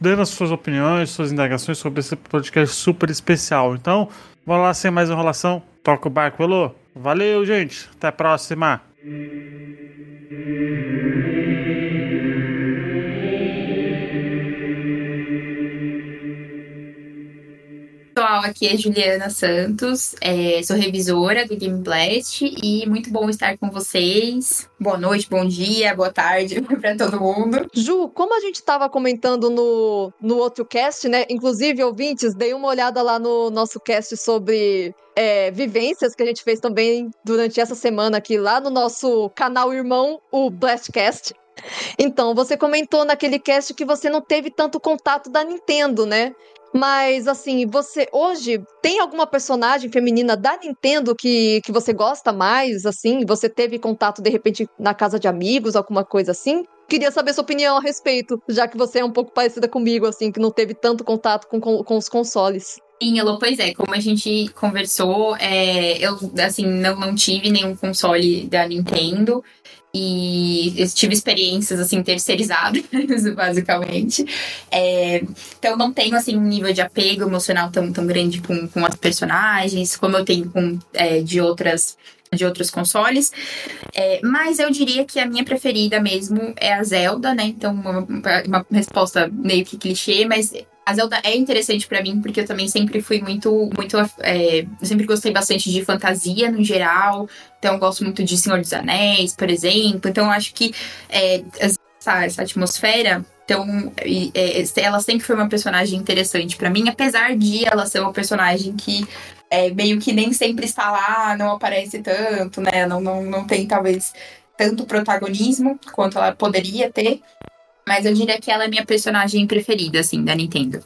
dando as suas opiniões, suas indagações sobre esse podcast super especial. Então, vamos lá sem mais enrolação, toca o barco, Elo. Valeu, gente, até a próxima. Pessoal, aqui é Juliana Santos, é, sou revisora do Game Blast e muito bom estar com vocês. Boa noite, bom dia, boa tarde para todo mundo. Ju, como a gente estava comentando no, no outro cast, né? Inclusive, ouvintes, dei uma olhada lá no nosso cast sobre é, vivências que a gente fez também durante essa semana aqui, lá no nosso canal irmão, o Blastcast. Então, você comentou naquele cast que você não teve tanto contato da Nintendo, né? Mas, assim, você hoje tem alguma personagem feminina da Nintendo que, que você gosta mais, assim? Você teve contato, de repente, na casa de amigos, alguma coisa assim? Queria saber sua opinião a respeito, já que você é um pouco parecida comigo, assim, que não teve tanto contato com, com, com os consoles. Sim, Elô, pois é, como a gente conversou, é, eu, assim, não, não tive nenhum console da Nintendo e eu tive experiências, assim, terceirizadas, basicamente. É, então, não tenho, assim, um nível de apego emocional tão, tão grande com, com as personagens, como eu tenho com é, de outras de outros consoles. É, mas eu diria que a minha preferida mesmo é a Zelda, né? Então, uma, uma resposta meio que clichê, mas Zelda é interessante pra mim porque eu também sempre fui muito, muito, é, eu sempre gostei bastante de fantasia no geral. Então eu gosto muito de Senhor dos Anéis, por exemplo. Então eu acho que é, essa, essa atmosfera então, é, ela sempre foi uma personagem interessante pra mim, apesar de ela ser uma personagem que é, meio que nem sempre está lá, não aparece tanto, né? Não, não, não tem, talvez, tanto protagonismo quanto ela poderia ter. Mas eu diria que ela é minha personagem preferida, assim, da Nintendo.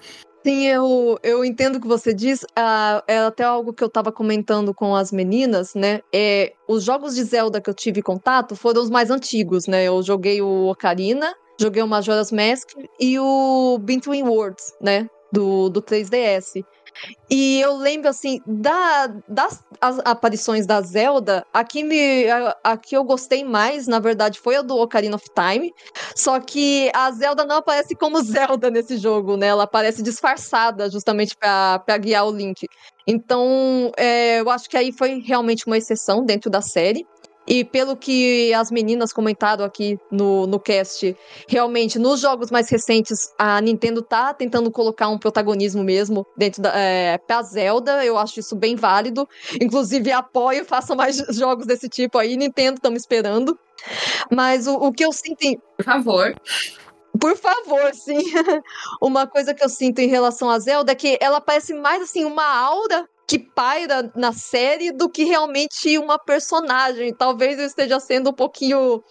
Sim, eu, eu entendo o que você diz. Ah, é até algo que eu tava comentando com as meninas, né? É, os jogos de Zelda que eu tive contato foram os mais antigos, né? Eu joguei o Ocarina, joguei o Majora's Mask e o Between Worlds, né? Do, do 3DS. E eu lembro, assim, da, das as aparições da Zelda, a que, me, a, a, que eu gostei mais, na verdade, foi a do Ocarina of Time. Só que a Zelda não aparece como Zelda nesse jogo, né? Ela aparece disfarçada, justamente para guiar o Link. Então, é, eu acho que aí foi realmente uma exceção dentro da série. E pelo que as meninas comentaram aqui no, no cast, realmente, nos jogos mais recentes, a Nintendo tá tentando colocar um protagonismo mesmo dentro da é, pra Zelda. Eu acho isso bem válido. Inclusive, apoio, façam mais jogos desse tipo aí. Nintendo, estamos esperando. Mas o, o que eu sinto. Em... Por favor. Por favor, sim. uma coisa que eu sinto em relação a Zelda é que ela parece mais assim uma aura que paira na série do que realmente uma personagem. Talvez eu esteja sendo um pouquinho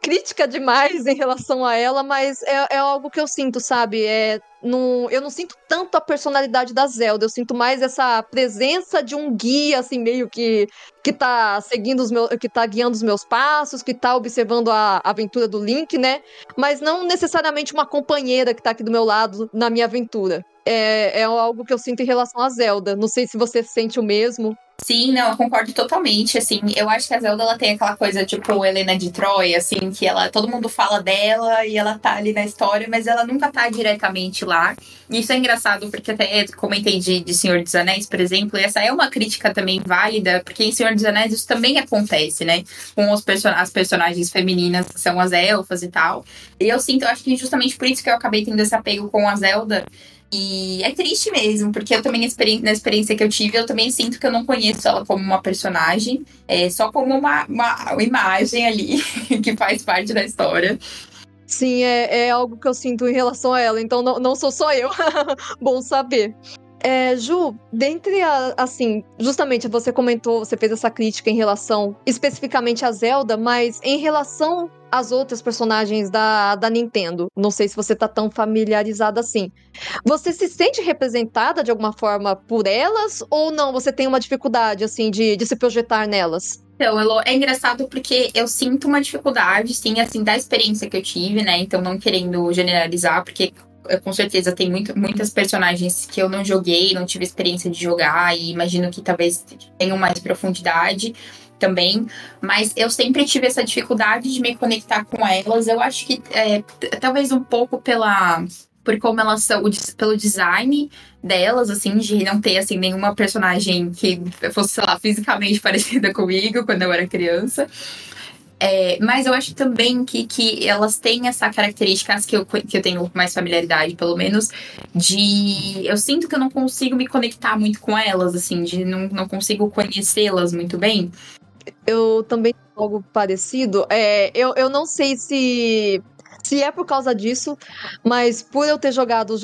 crítica demais em relação a ela, mas é, é algo que eu sinto, sabe? É, não, eu não sinto tanto a personalidade da Zelda, eu sinto mais essa presença de um guia, assim, meio que que tá seguindo os meus, que tá guiando os meus passos, que tá observando a aventura do Link, né? Mas não necessariamente uma companheira que tá aqui do meu lado na minha aventura é, é algo que eu sinto em relação a Zelda. Não sei se você sente o mesmo. Sim, não, eu concordo totalmente, assim, eu acho que a Zelda, ela tem aquela coisa, tipo, Helena de Troia, assim, que ela, todo mundo fala dela e ela tá ali na história, mas ela nunca tá diretamente lá, e isso é engraçado, porque até comentei de, de Senhor dos Anéis, por exemplo, e essa é uma crítica também válida, porque em Senhor dos Anéis isso também acontece, né, com os person as personagens femininas, que são as elfas e tal, e eu sinto, eu acho que justamente por isso que eu acabei tendo esse apego com a Zelda, e é triste mesmo, porque eu também, na experiência que eu tive, eu também sinto que eu não conheço ela como uma personagem, é só como uma, uma imagem ali que faz parte da história. Sim, é, é algo que eu sinto em relação a ela, então não, não sou só eu. Bom saber. É, Ju, dentre a, assim, justamente você comentou, você fez essa crítica em relação especificamente a Zelda, mas em relação as outras personagens da, da Nintendo. Não sei se você tá tão familiarizada assim. Você se sente representada de alguma forma por elas ou não? Você tem uma dificuldade, assim, de, de se projetar nelas? Então, é engraçado porque eu sinto uma dificuldade, sim, assim, da experiência que eu tive, né? Então, não querendo generalizar, porque com certeza tem muito, muitas personagens que eu não joguei, não tive experiência de jogar, e imagino que talvez tenham mais profundidade também, mas eu sempre tive essa dificuldade de me conectar com elas. Eu acho que é, talvez um pouco pela por como elas são, pelo design delas, assim, de não ter, assim, nenhuma personagem que fosse, sei lá, fisicamente parecida comigo quando eu era criança. É, mas eu acho também que, que elas têm essa característica que eu, que eu tenho mais familiaridade, pelo menos, de. Eu sinto que eu não consigo me conectar muito com elas, assim, de não, não consigo conhecê-las muito bem eu também algo parecido. É, eu, eu não sei se se é por causa disso, mas por eu ter jogado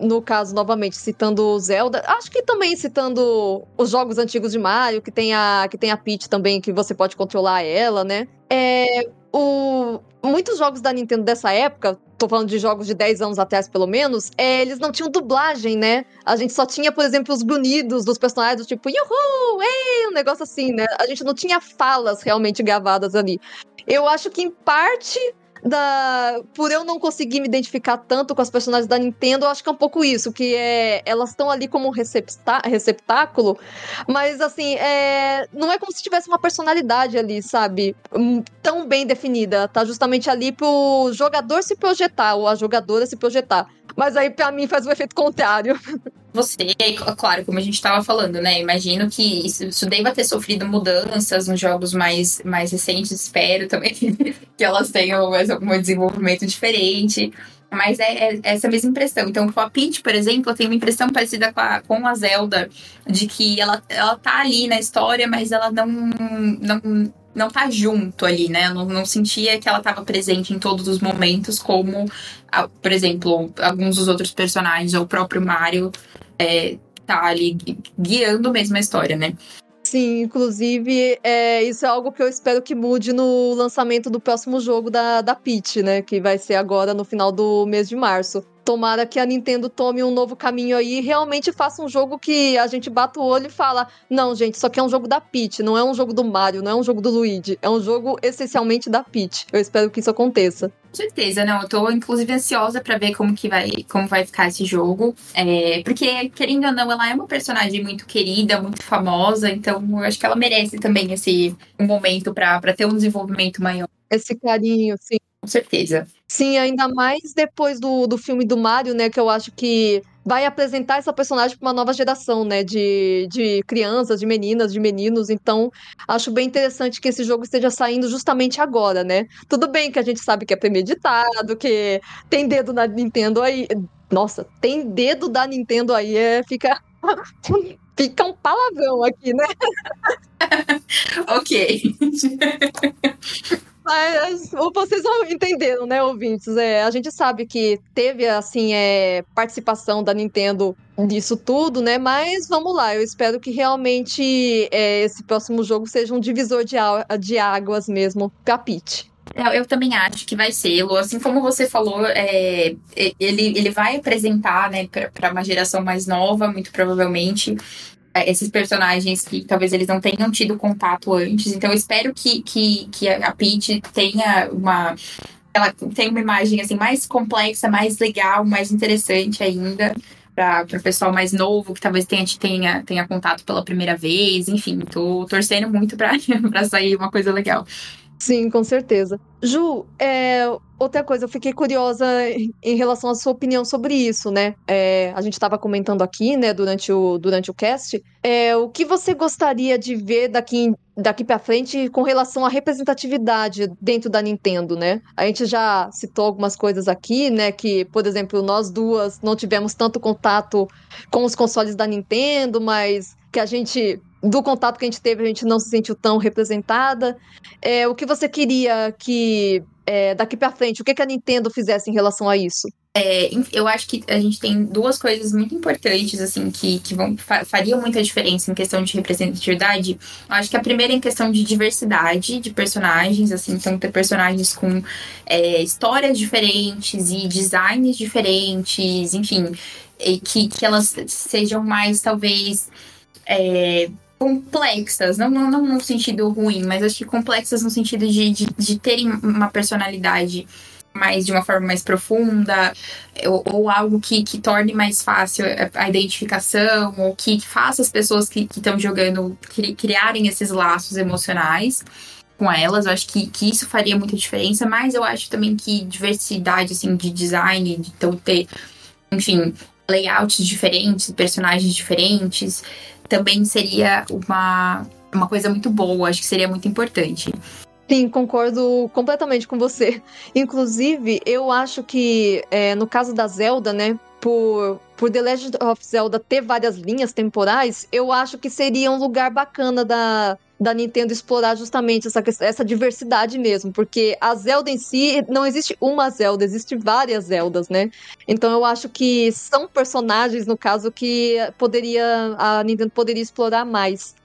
no caso, novamente, citando Zelda, acho que também citando os jogos antigos de Mario, que tem a, que tem a Peach também, que você pode controlar ela, né? É, o, muitos jogos da Nintendo dessa época, tô falando de jogos de 10 anos atrás pelo menos, é, eles não tinham dublagem, né? A gente só tinha, por exemplo, os grunhidos dos personagens, tipo, yuhu, ei, um negócio assim, né? A gente não tinha falas realmente gravadas ali. Eu acho que em parte da por eu não conseguir me identificar tanto com as personagens da Nintendo, eu acho que é um pouco isso, que é elas estão ali como um receptáculo, mas assim, é, não é como se tivesse uma personalidade ali, sabe? Tão bem definida, tá justamente ali pro jogador se projetar ou a jogadora se projetar. Mas aí para mim faz o efeito contrário. Você, claro, como a gente estava falando, né? Imagino que isso, isso deva ter sofrido mudanças nos jogos mais, mais recentes, espero também que elas tenham mais algum desenvolvimento diferente. Mas é, é, essa mesma impressão. Então, com a Peach, por exemplo, eu tenho uma impressão parecida com a, com a Zelda, de que ela, ela tá ali na história, mas ela não, não, não tá junto ali, né? Eu não, não sentia que ela tava presente em todos os momentos, como, por exemplo, alguns dos outros personagens, ou o próprio Mario, é, tá ali guiando mesmo a história, né? Sim, inclusive, é, isso é algo que eu espero que mude no lançamento do próximo jogo da, da Peach, né? Que vai ser agora no final do mês de março. Tomara que a Nintendo tome um novo caminho aí e realmente faça um jogo que a gente bata o olho e fala: não, gente, isso aqui é um jogo da Peach, não é um jogo do Mario, não é um jogo do Luigi, é um jogo essencialmente da Peach. Eu espero que isso aconteça. Com certeza, não. Eu tô, inclusive, ansiosa pra ver como que vai, como vai ficar esse jogo. É, porque, querendo ou não, ela é uma personagem muito querida, muito famosa, então eu acho que ela merece também esse um momento pra ter um desenvolvimento maior. Esse carinho, sim. Com certeza. Sim, ainda mais depois do, do filme do Mario, né? Que eu acho que vai apresentar essa personagem para uma nova geração, né? De, de crianças, de meninas, de meninos. Então, acho bem interessante que esse jogo esteja saindo justamente agora, né? Tudo bem que a gente sabe que é premeditado, que tem dedo na Nintendo aí. Nossa, tem dedo da Nintendo aí, é, fica. fica um palavrão aqui, né? ok. Mas vocês vão entenderam, né, ouvintes? É, a gente sabe que teve, assim, é, participação da Nintendo nisso tudo, né? Mas vamos lá, eu espero que realmente é, esse próximo jogo seja um divisor de, de águas mesmo pra Peach. Eu também acho que vai ser, Lu. Assim como você falou, é, ele, ele vai apresentar, né, para uma geração mais nova, muito provavelmente, esses personagens que talvez eles não tenham tido contato antes. Então eu espero que, que, que a Peach tenha uma ela tenha uma imagem assim mais complexa, mais legal, mais interessante ainda para o pessoal mais novo que talvez tenha, tenha, tenha contato pela primeira vez. Enfim, tô torcendo muito para sair uma coisa legal. Sim, com certeza. Ju, é, outra coisa, eu fiquei curiosa em relação à sua opinião sobre isso, né? É, a gente estava comentando aqui, né, durante o, durante o cast. É, o que você gostaria de ver daqui, daqui para frente com relação à representatividade dentro da Nintendo, né? A gente já citou algumas coisas aqui, né? Que, por exemplo, nós duas não tivemos tanto contato com os consoles da Nintendo, mas que a gente do contato que a gente teve, a gente não se sentiu tão representada. É, o que você queria que é, daqui para frente, o que, que a Nintendo fizesse em relação a isso? É, eu acho que a gente tem duas coisas muito importantes, assim, que, que vão, fariam muita diferença em questão de representatividade. Eu acho que a primeira é em questão de diversidade de personagens, assim, então ter personagens com é, histórias diferentes e designs diferentes, enfim, que, que elas sejam mais, talvez. É, complexas, não, não, não no sentido ruim, mas acho que complexas no sentido de, de, de terem uma personalidade mais de uma forma mais profunda, ou, ou algo que, que torne mais fácil a identificação, ou que faça as pessoas que estão jogando cri, criarem esses laços emocionais com elas. Eu acho que, que isso faria muita diferença, mas eu acho também que diversidade assim, de design, de então, ter, enfim, layouts diferentes, personagens diferentes, também seria uma, uma coisa muito boa, acho que seria muito importante. Sim, concordo completamente com você. Inclusive, eu acho que é, no caso da Zelda, né, por, por The Legend of Zelda ter várias linhas temporais, eu acho que seria um lugar bacana da, da Nintendo explorar justamente essa, essa diversidade mesmo, porque a Zelda em si, não existe uma Zelda, existe várias Zeldas, né? Então eu acho que são personagens, no caso, que poderia a Nintendo poderia explorar mais.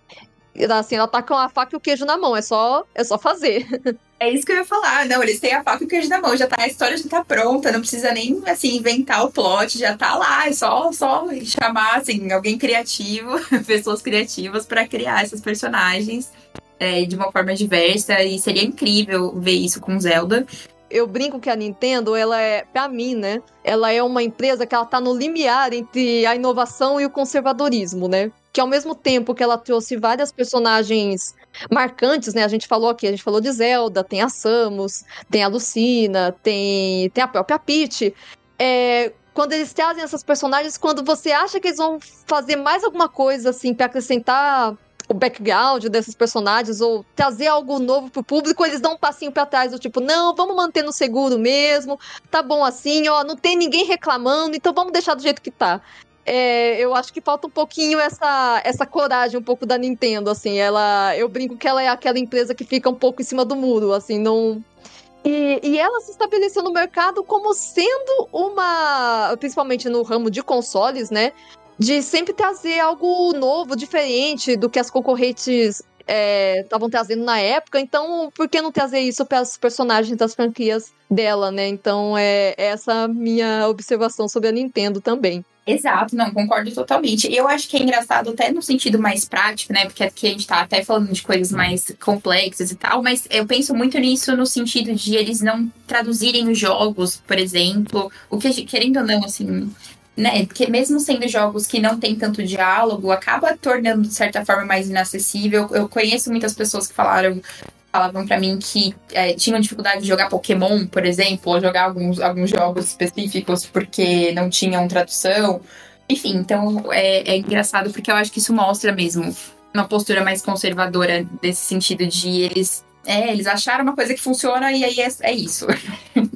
Assim, ela tá com a faca e o queijo na mão, é só, é só fazer. É isso que eu ia falar. Não, eles têm a faca e o queijo na mão, já tá, a história já tá pronta, não precisa nem, assim, inventar o plot, já tá lá, é só, só chamar, assim, alguém criativo, pessoas criativas para criar esses personagens é, de uma forma diversa, e seria incrível ver isso com Zelda eu brinco que a Nintendo, ela é, para mim, né? Ela é uma empresa que ela tá no limiar entre a inovação e o conservadorismo, né? Que ao mesmo tempo que ela trouxe várias personagens marcantes, né? A gente falou aqui, a gente falou de Zelda, tem a Samus, tem a Lucina, tem, tem a própria Peach. É, quando eles trazem essas personagens, quando você acha que eles vão fazer mais alguma coisa, assim, para acrescentar o background desses personagens ou trazer algo novo pro público, eles dão um passinho para trás do tipo, não, vamos manter no seguro mesmo, tá bom assim, ó, não tem ninguém reclamando, então vamos deixar do jeito que tá. É, eu acho que falta um pouquinho essa, essa coragem um pouco da Nintendo, assim, ela, eu brinco que ela é aquela empresa que fica um pouco em cima do muro, assim, não, e, e, ela se estabeleceu no mercado como sendo uma, principalmente no ramo de consoles, né? de sempre trazer algo novo, diferente do que as concorrentes estavam trazendo na época, então por que não trazer isso para os personagens das franquias dela, né? Então é essa minha observação sobre a Nintendo também. Exato, não, concordo totalmente. Eu acho que é engraçado até no sentido mais prático, né? Porque aqui a gente tá até falando de coisas mais complexas e tal, mas eu penso muito nisso no sentido de eles não traduzirem os jogos, por exemplo, o que, querendo ou não, assim, né, que mesmo sendo jogos que não tem tanto diálogo, acaba tornando de certa forma mais inacessível. Eu conheço muitas pessoas que falaram falavam para mim que é, tinham dificuldade de jogar Pokémon, por exemplo, ou jogar alguns, alguns jogos específicos porque não tinham tradução. Enfim, então é, é engraçado porque eu acho que isso mostra mesmo uma postura mais conservadora nesse sentido de eles. É, eles acharam uma coisa que funciona e aí é, é isso.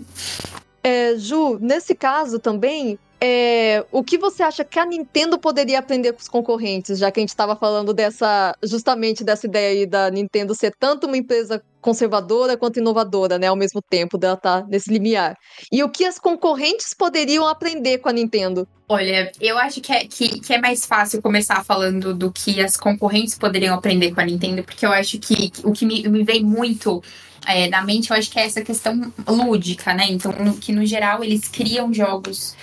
É, Ju, nesse caso também, é, o que você acha que a Nintendo poderia aprender com os concorrentes, já que a gente estava falando dessa justamente dessa ideia aí da Nintendo ser tanto uma empresa conservadora quanto inovadora, né, ao mesmo tempo dela tá nesse limiar. E o que as concorrentes poderiam aprender com a Nintendo? Olha, eu acho que é, que, que é mais fácil começar falando do que as concorrentes poderiam aprender com a Nintendo, porque eu acho que o que me, me vem muito é, na mente, eu acho que é essa questão lúdica, né? Então, no, que no geral eles criam jogos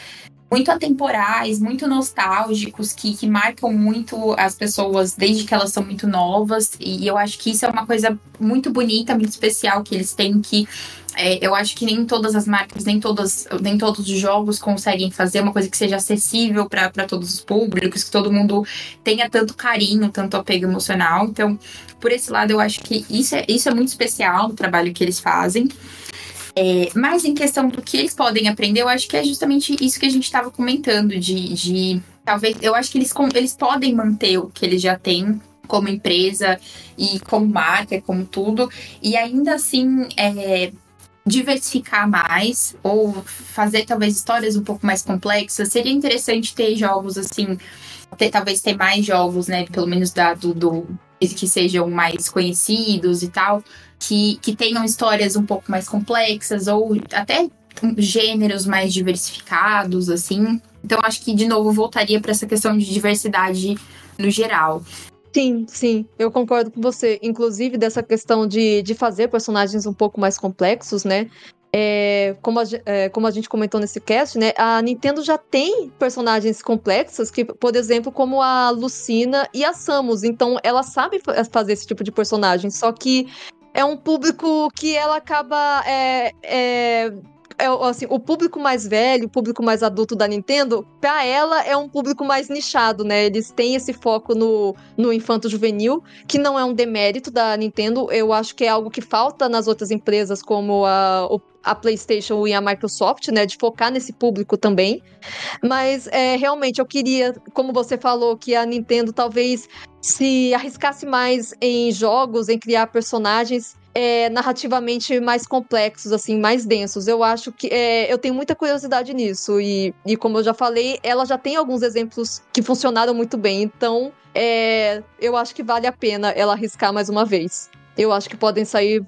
muito atemporais, muito nostálgicos, que, que marcam muito as pessoas desde que elas são muito novas. E eu acho que isso é uma coisa muito bonita, muito especial que eles têm que. É, eu acho que nem todas as marcas, nem, todas, nem todos os jogos conseguem fazer uma coisa que seja acessível para todos os públicos, que todo mundo tenha tanto carinho, tanto apego emocional. Então, por esse lado, eu acho que isso é, isso é muito especial o trabalho que eles fazem. É, mas em questão do que eles podem aprender, eu acho que é justamente isso que a gente estava comentando, de, de, talvez, eu acho que eles, eles podem manter o que eles já têm como empresa e como marca, como tudo, e ainda assim é, diversificar mais ou fazer talvez histórias um pouco mais complexas. Seria interessante ter jogos assim, ter, talvez ter mais jogos, né? Pelo menos dado do que sejam mais conhecidos e tal, que, que tenham histórias um pouco mais complexas ou até gêneros mais diversificados, assim. Então, acho que, de novo, voltaria para essa questão de diversidade no geral. Sim, sim, eu concordo com você. Inclusive, dessa questão de, de fazer personagens um pouco mais complexos, né? É, como, a, é, como a gente comentou nesse cast, né? A Nintendo já tem personagens complexos, que, por exemplo, como a Lucina e a Samus. Então, ela sabe fazer esse tipo de personagem. Só que é um público que ela acaba. É, é, é, assim, o público mais velho, o público mais adulto da Nintendo, para ela é um público mais nichado, né? Eles têm esse foco no, no infanto juvenil, que não é um demérito da Nintendo. Eu acho que é algo que falta nas outras empresas, como a, a PlayStation e a Microsoft, né, de focar nesse público também. Mas é, realmente eu queria, como você falou, que a Nintendo talvez se arriscasse mais em jogos, em criar personagens é, narrativamente mais complexos, assim, mais densos. Eu acho que é, eu tenho muita curiosidade nisso. E, e como eu já falei, ela já tem alguns exemplos que funcionaram muito bem. Então, é, eu acho que vale a pena ela arriscar mais uma vez eu acho que podem sair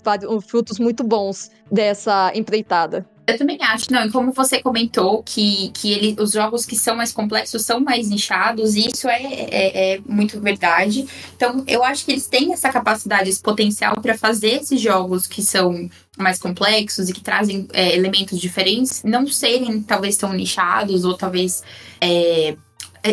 frutos muito bons dessa empreitada. Eu também acho, não, e como você comentou, que, que ele, os jogos que são mais complexos são mais nichados, e isso é, é, é muito verdade. Então, eu acho que eles têm essa capacidade, esse potencial para fazer esses jogos que são mais complexos e que trazem é, elementos diferentes, não serem talvez tão nichados, ou talvez é,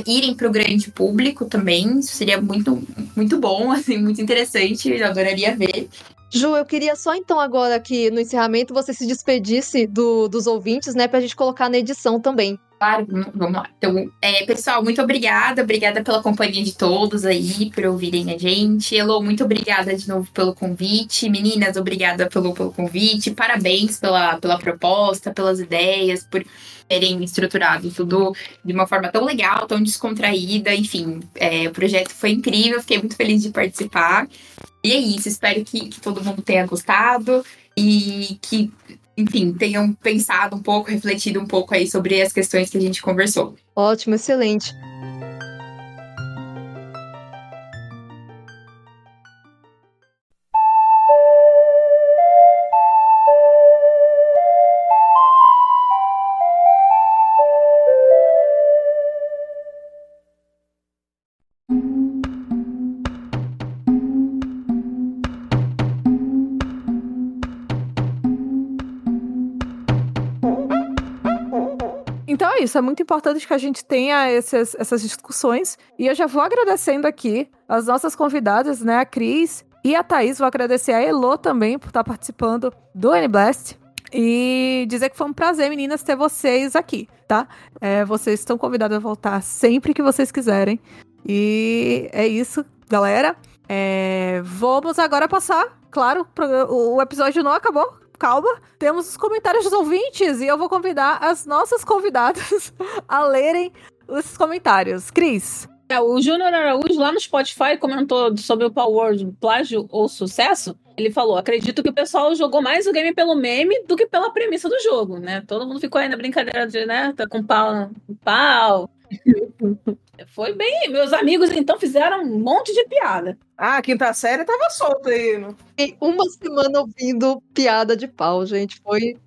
irem para o grande público também. Isso seria muito, muito bom, assim, muito interessante. Eu adoraria ver. Ju, eu queria só então agora que no encerramento você se despedisse do, dos ouvintes, né, para a gente colocar na edição também. Claro, vamos lá. Então, é, pessoal, muito obrigada. Obrigada pela companhia de todos aí, por ouvirem a gente. Elô, muito obrigada de novo pelo convite. Meninas, obrigada pelo, pelo convite. Parabéns pela, pela proposta, pelas ideias, por terem estruturado tudo de uma forma tão legal, tão descontraída. Enfim, é, o projeto foi incrível, fiquei muito feliz de participar. E é isso, espero que, que todo mundo tenha gostado e que, enfim, tenham pensado um pouco, refletido um pouco aí sobre as questões que a gente conversou. Ótimo, excelente. Isso, é muito importante que a gente tenha esses, essas discussões. E eu já vou agradecendo aqui as nossas convidadas, né? A Cris e a Thaís. Vou agradecer a Elo também por estar participando do N-Blast. E dizer que foi um prazer, meninas, ter vocês aqui, tá? É, vocês estão convidadas a voltar sempre que vocês quiserem. E é isso, galera. É, vamos agora passar, claro, o episódio não acabou. Calma, temos os comentários dos ouvintes e eu vou convidar as nossas convidadas a lerem esses comentários. Cris, É, o Júnior Araújo lá no Spotify comentou sobre o Power plágio ou sucesso. Ele falou: acredito que o pessoal jogou mais o game pelo meme do que pela premissa do jogo, né? Todo mundo ficou aí na brincadeira de, né? Tá com pau, pau. Foi bem. Meus amigos então fizeram um monte de piada. Ah, a quinta série tava solta aí. né? Fiquei uma semana ouvindo piada de pau, gente. Foi.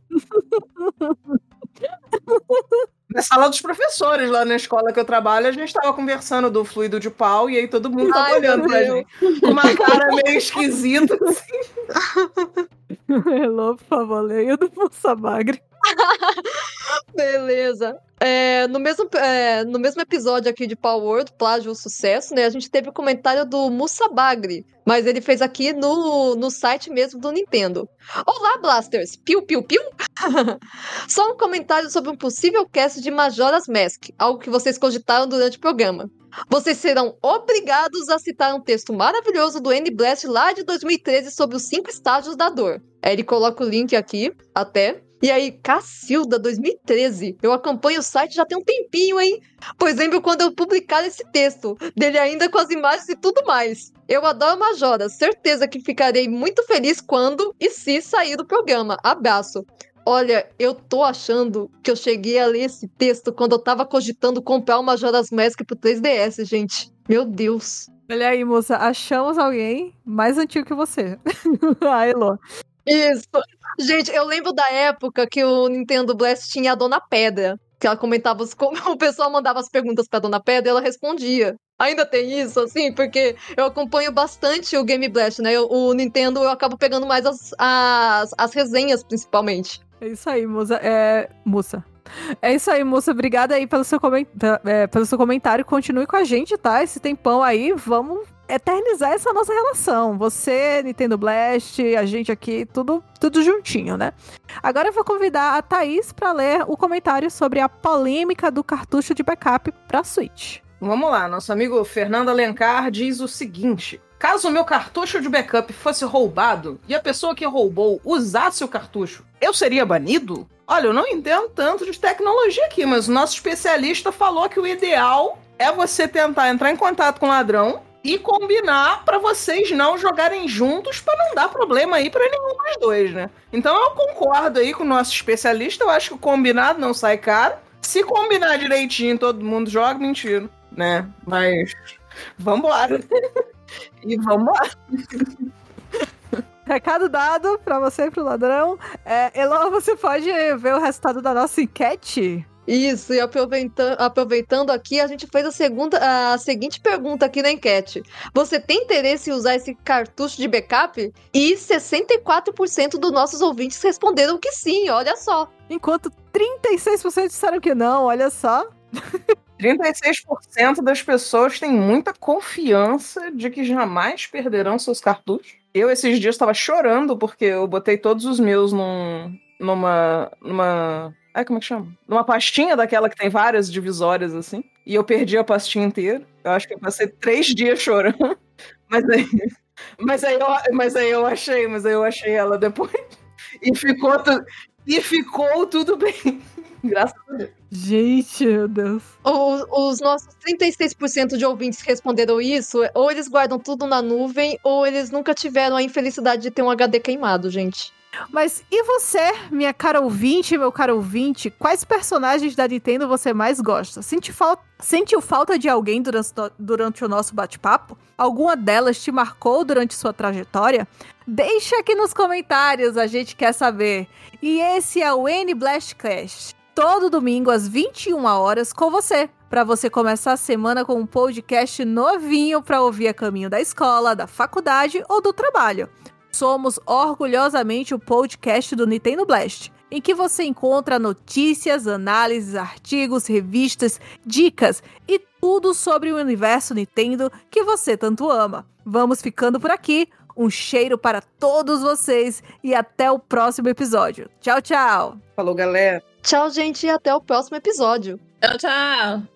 Na sala dos professores, lá na escola que eu trabalho, a gente tava conversando do fluido de pau e aí todo mundo tava Ai, olhando pra gente. Com uma cara meio esquisita. assim. Hello, por favor, leia do Mussabagre. Beleza. É, no, mesmo, é, no mesmo episódio aqui de Power Word, Plágio Sucesso, né? A gente teve o comentário do Musa Bagri, mas ele fez aqui no, no site mesmo do Nintendo. Olá, Blasters! Piu, piu, piu! Só um comentário sobre um possível cast de Majora's Mask, algo que vocês cogitaram durante o programa. Vocês serão obrigados a citar um texto maravilhoso do N Blast lá de 2013 sobre os cinco estágios da dor. Aí ele coloca o link aqui, até. E aí, Cacilda, 2013. Eu acompanho o site já tem um tempinho, hein? Pois lembro quando eu publicar esse texto, dele ainda com as imagens e tudo mais. Eu adoro Majora, certeza que ficarei muito feliz quando e se sair do programa. Abraço. Olha, eu tô achando que eu cheguei a ler esse texto quando eu tava cogitando comprar o Majora's Mask pro 3DS, gente. Meu Deus. Olha aí, moça, achamos alguém mais antigo que você. a Elo. Isso. Gente, eu lembro da época que o Nintendo Blast tinha a Dona Pedra. Que ela comentava, os, como o pessoal mandava as perguntas pra Dona Pedra e ela respondia. Ainda tem isso, assim, porque eu acompanho bastante o Game Blast, né? Eu- o Nintendo eu acabo pegando mais as, as, as resenhas, principalmente. É isso aí, moça. É. Moça. É isso aí, moça. Obrigada aí pelo seu, comen- é, pelo seu comentário. Continue com a gente, tá? Esse tempão aí. Vamos eternizar essa nossa relação. Você, Nintendo Blast, a gente aqui, tudo, tudo juntinho, né? Agora eu vou convidar a Thaís pra ler o comentário sobre a polêmica do cartucho de backup pra Switch. Vamos lá, nosso amigo Fernando Alencar diz o seguinte: caso o meu cartucho de backup fosse roubado e a pessoa que roubou usasse o cartucho, eu seria banido? Olha, eu não entendo tanto de tecnologia aqui, mas o nosso especialista falou que o ideal é você tentar entrar em contato com o ladrão e combinar pra vocês não jogarem juntos pra não dar problema aí pra nenhum dos dois, né? Então eu concordo aí com o nosso especialista, eu acho que o combinado não sai caro. Se combinar direitinho, todo mundo joga, mentira, né? Mas vambora. e vambora. Recado dado pra você e pro ladrão. É, Elo, você pode ver o resultado da nossa enquete? Isso, e aproveitando, aproveitando aqui, a gente fez a, segunda, a seguinte pergunta aqui na enquete. Você tem interesse em usar esse cartucho de backup? E 64% dos nossos ouvintes responderam que sim, olha só. Enquanto 36% disseram que não, olha só. 36% das pessoas têm muita confiança de que jamais perderão seus cartuchos. Eu, esses dias, estava chorando porque eu botei todos os meus num, numa. numa. Ai, como é que chama? Numa pastinha daquela que tem várias divisórias assim. E eu perdi a pastinha inteira. Eu acho que eu passei três dias chorando. Mas aí. Mas aí eu, mas aí eu achei, mas aí eu achei ela depois. E ficou, tu, e ficou tudo bem. Graças a Deus. Gente, meu Deus. O- os nossos 36% de ouvintes que responderam isso, ou eles guardam tudo na nuvem, ou eles nunca tiveram a infelicidade de ter um HD queimado, gente. Mas e você, minha cara ouvinte, meu caro ouvinte, quais personagens da Nintendo você mais gosta? Sente fal- Sentiu falta de alguém durante, durante o nosso bate-papo? Alguma delas te marcou durante sua trajetória? Deixa aqui nos comentários, a gente quer saber. E esse é o N Blastcast, todo domingo às 21 horas com você. Para você começar a semana com um podcast novinho para ouvir a caminho da escola, da faculdade ou do trabalho. Somos orgulhosamente o podcast do Nintendo Blast. em que você encontra notícias, análises, artigos, revistas, dicas e tudo sobre o universo Nintendo que você tanto ama. Vamos ficando por aqui. Um cheiro para todos vocês e até o próximo episódio. Tchau, tchau! Falou, galera. Tchau, gente, e até o próximo episódio. Tchau, tchau.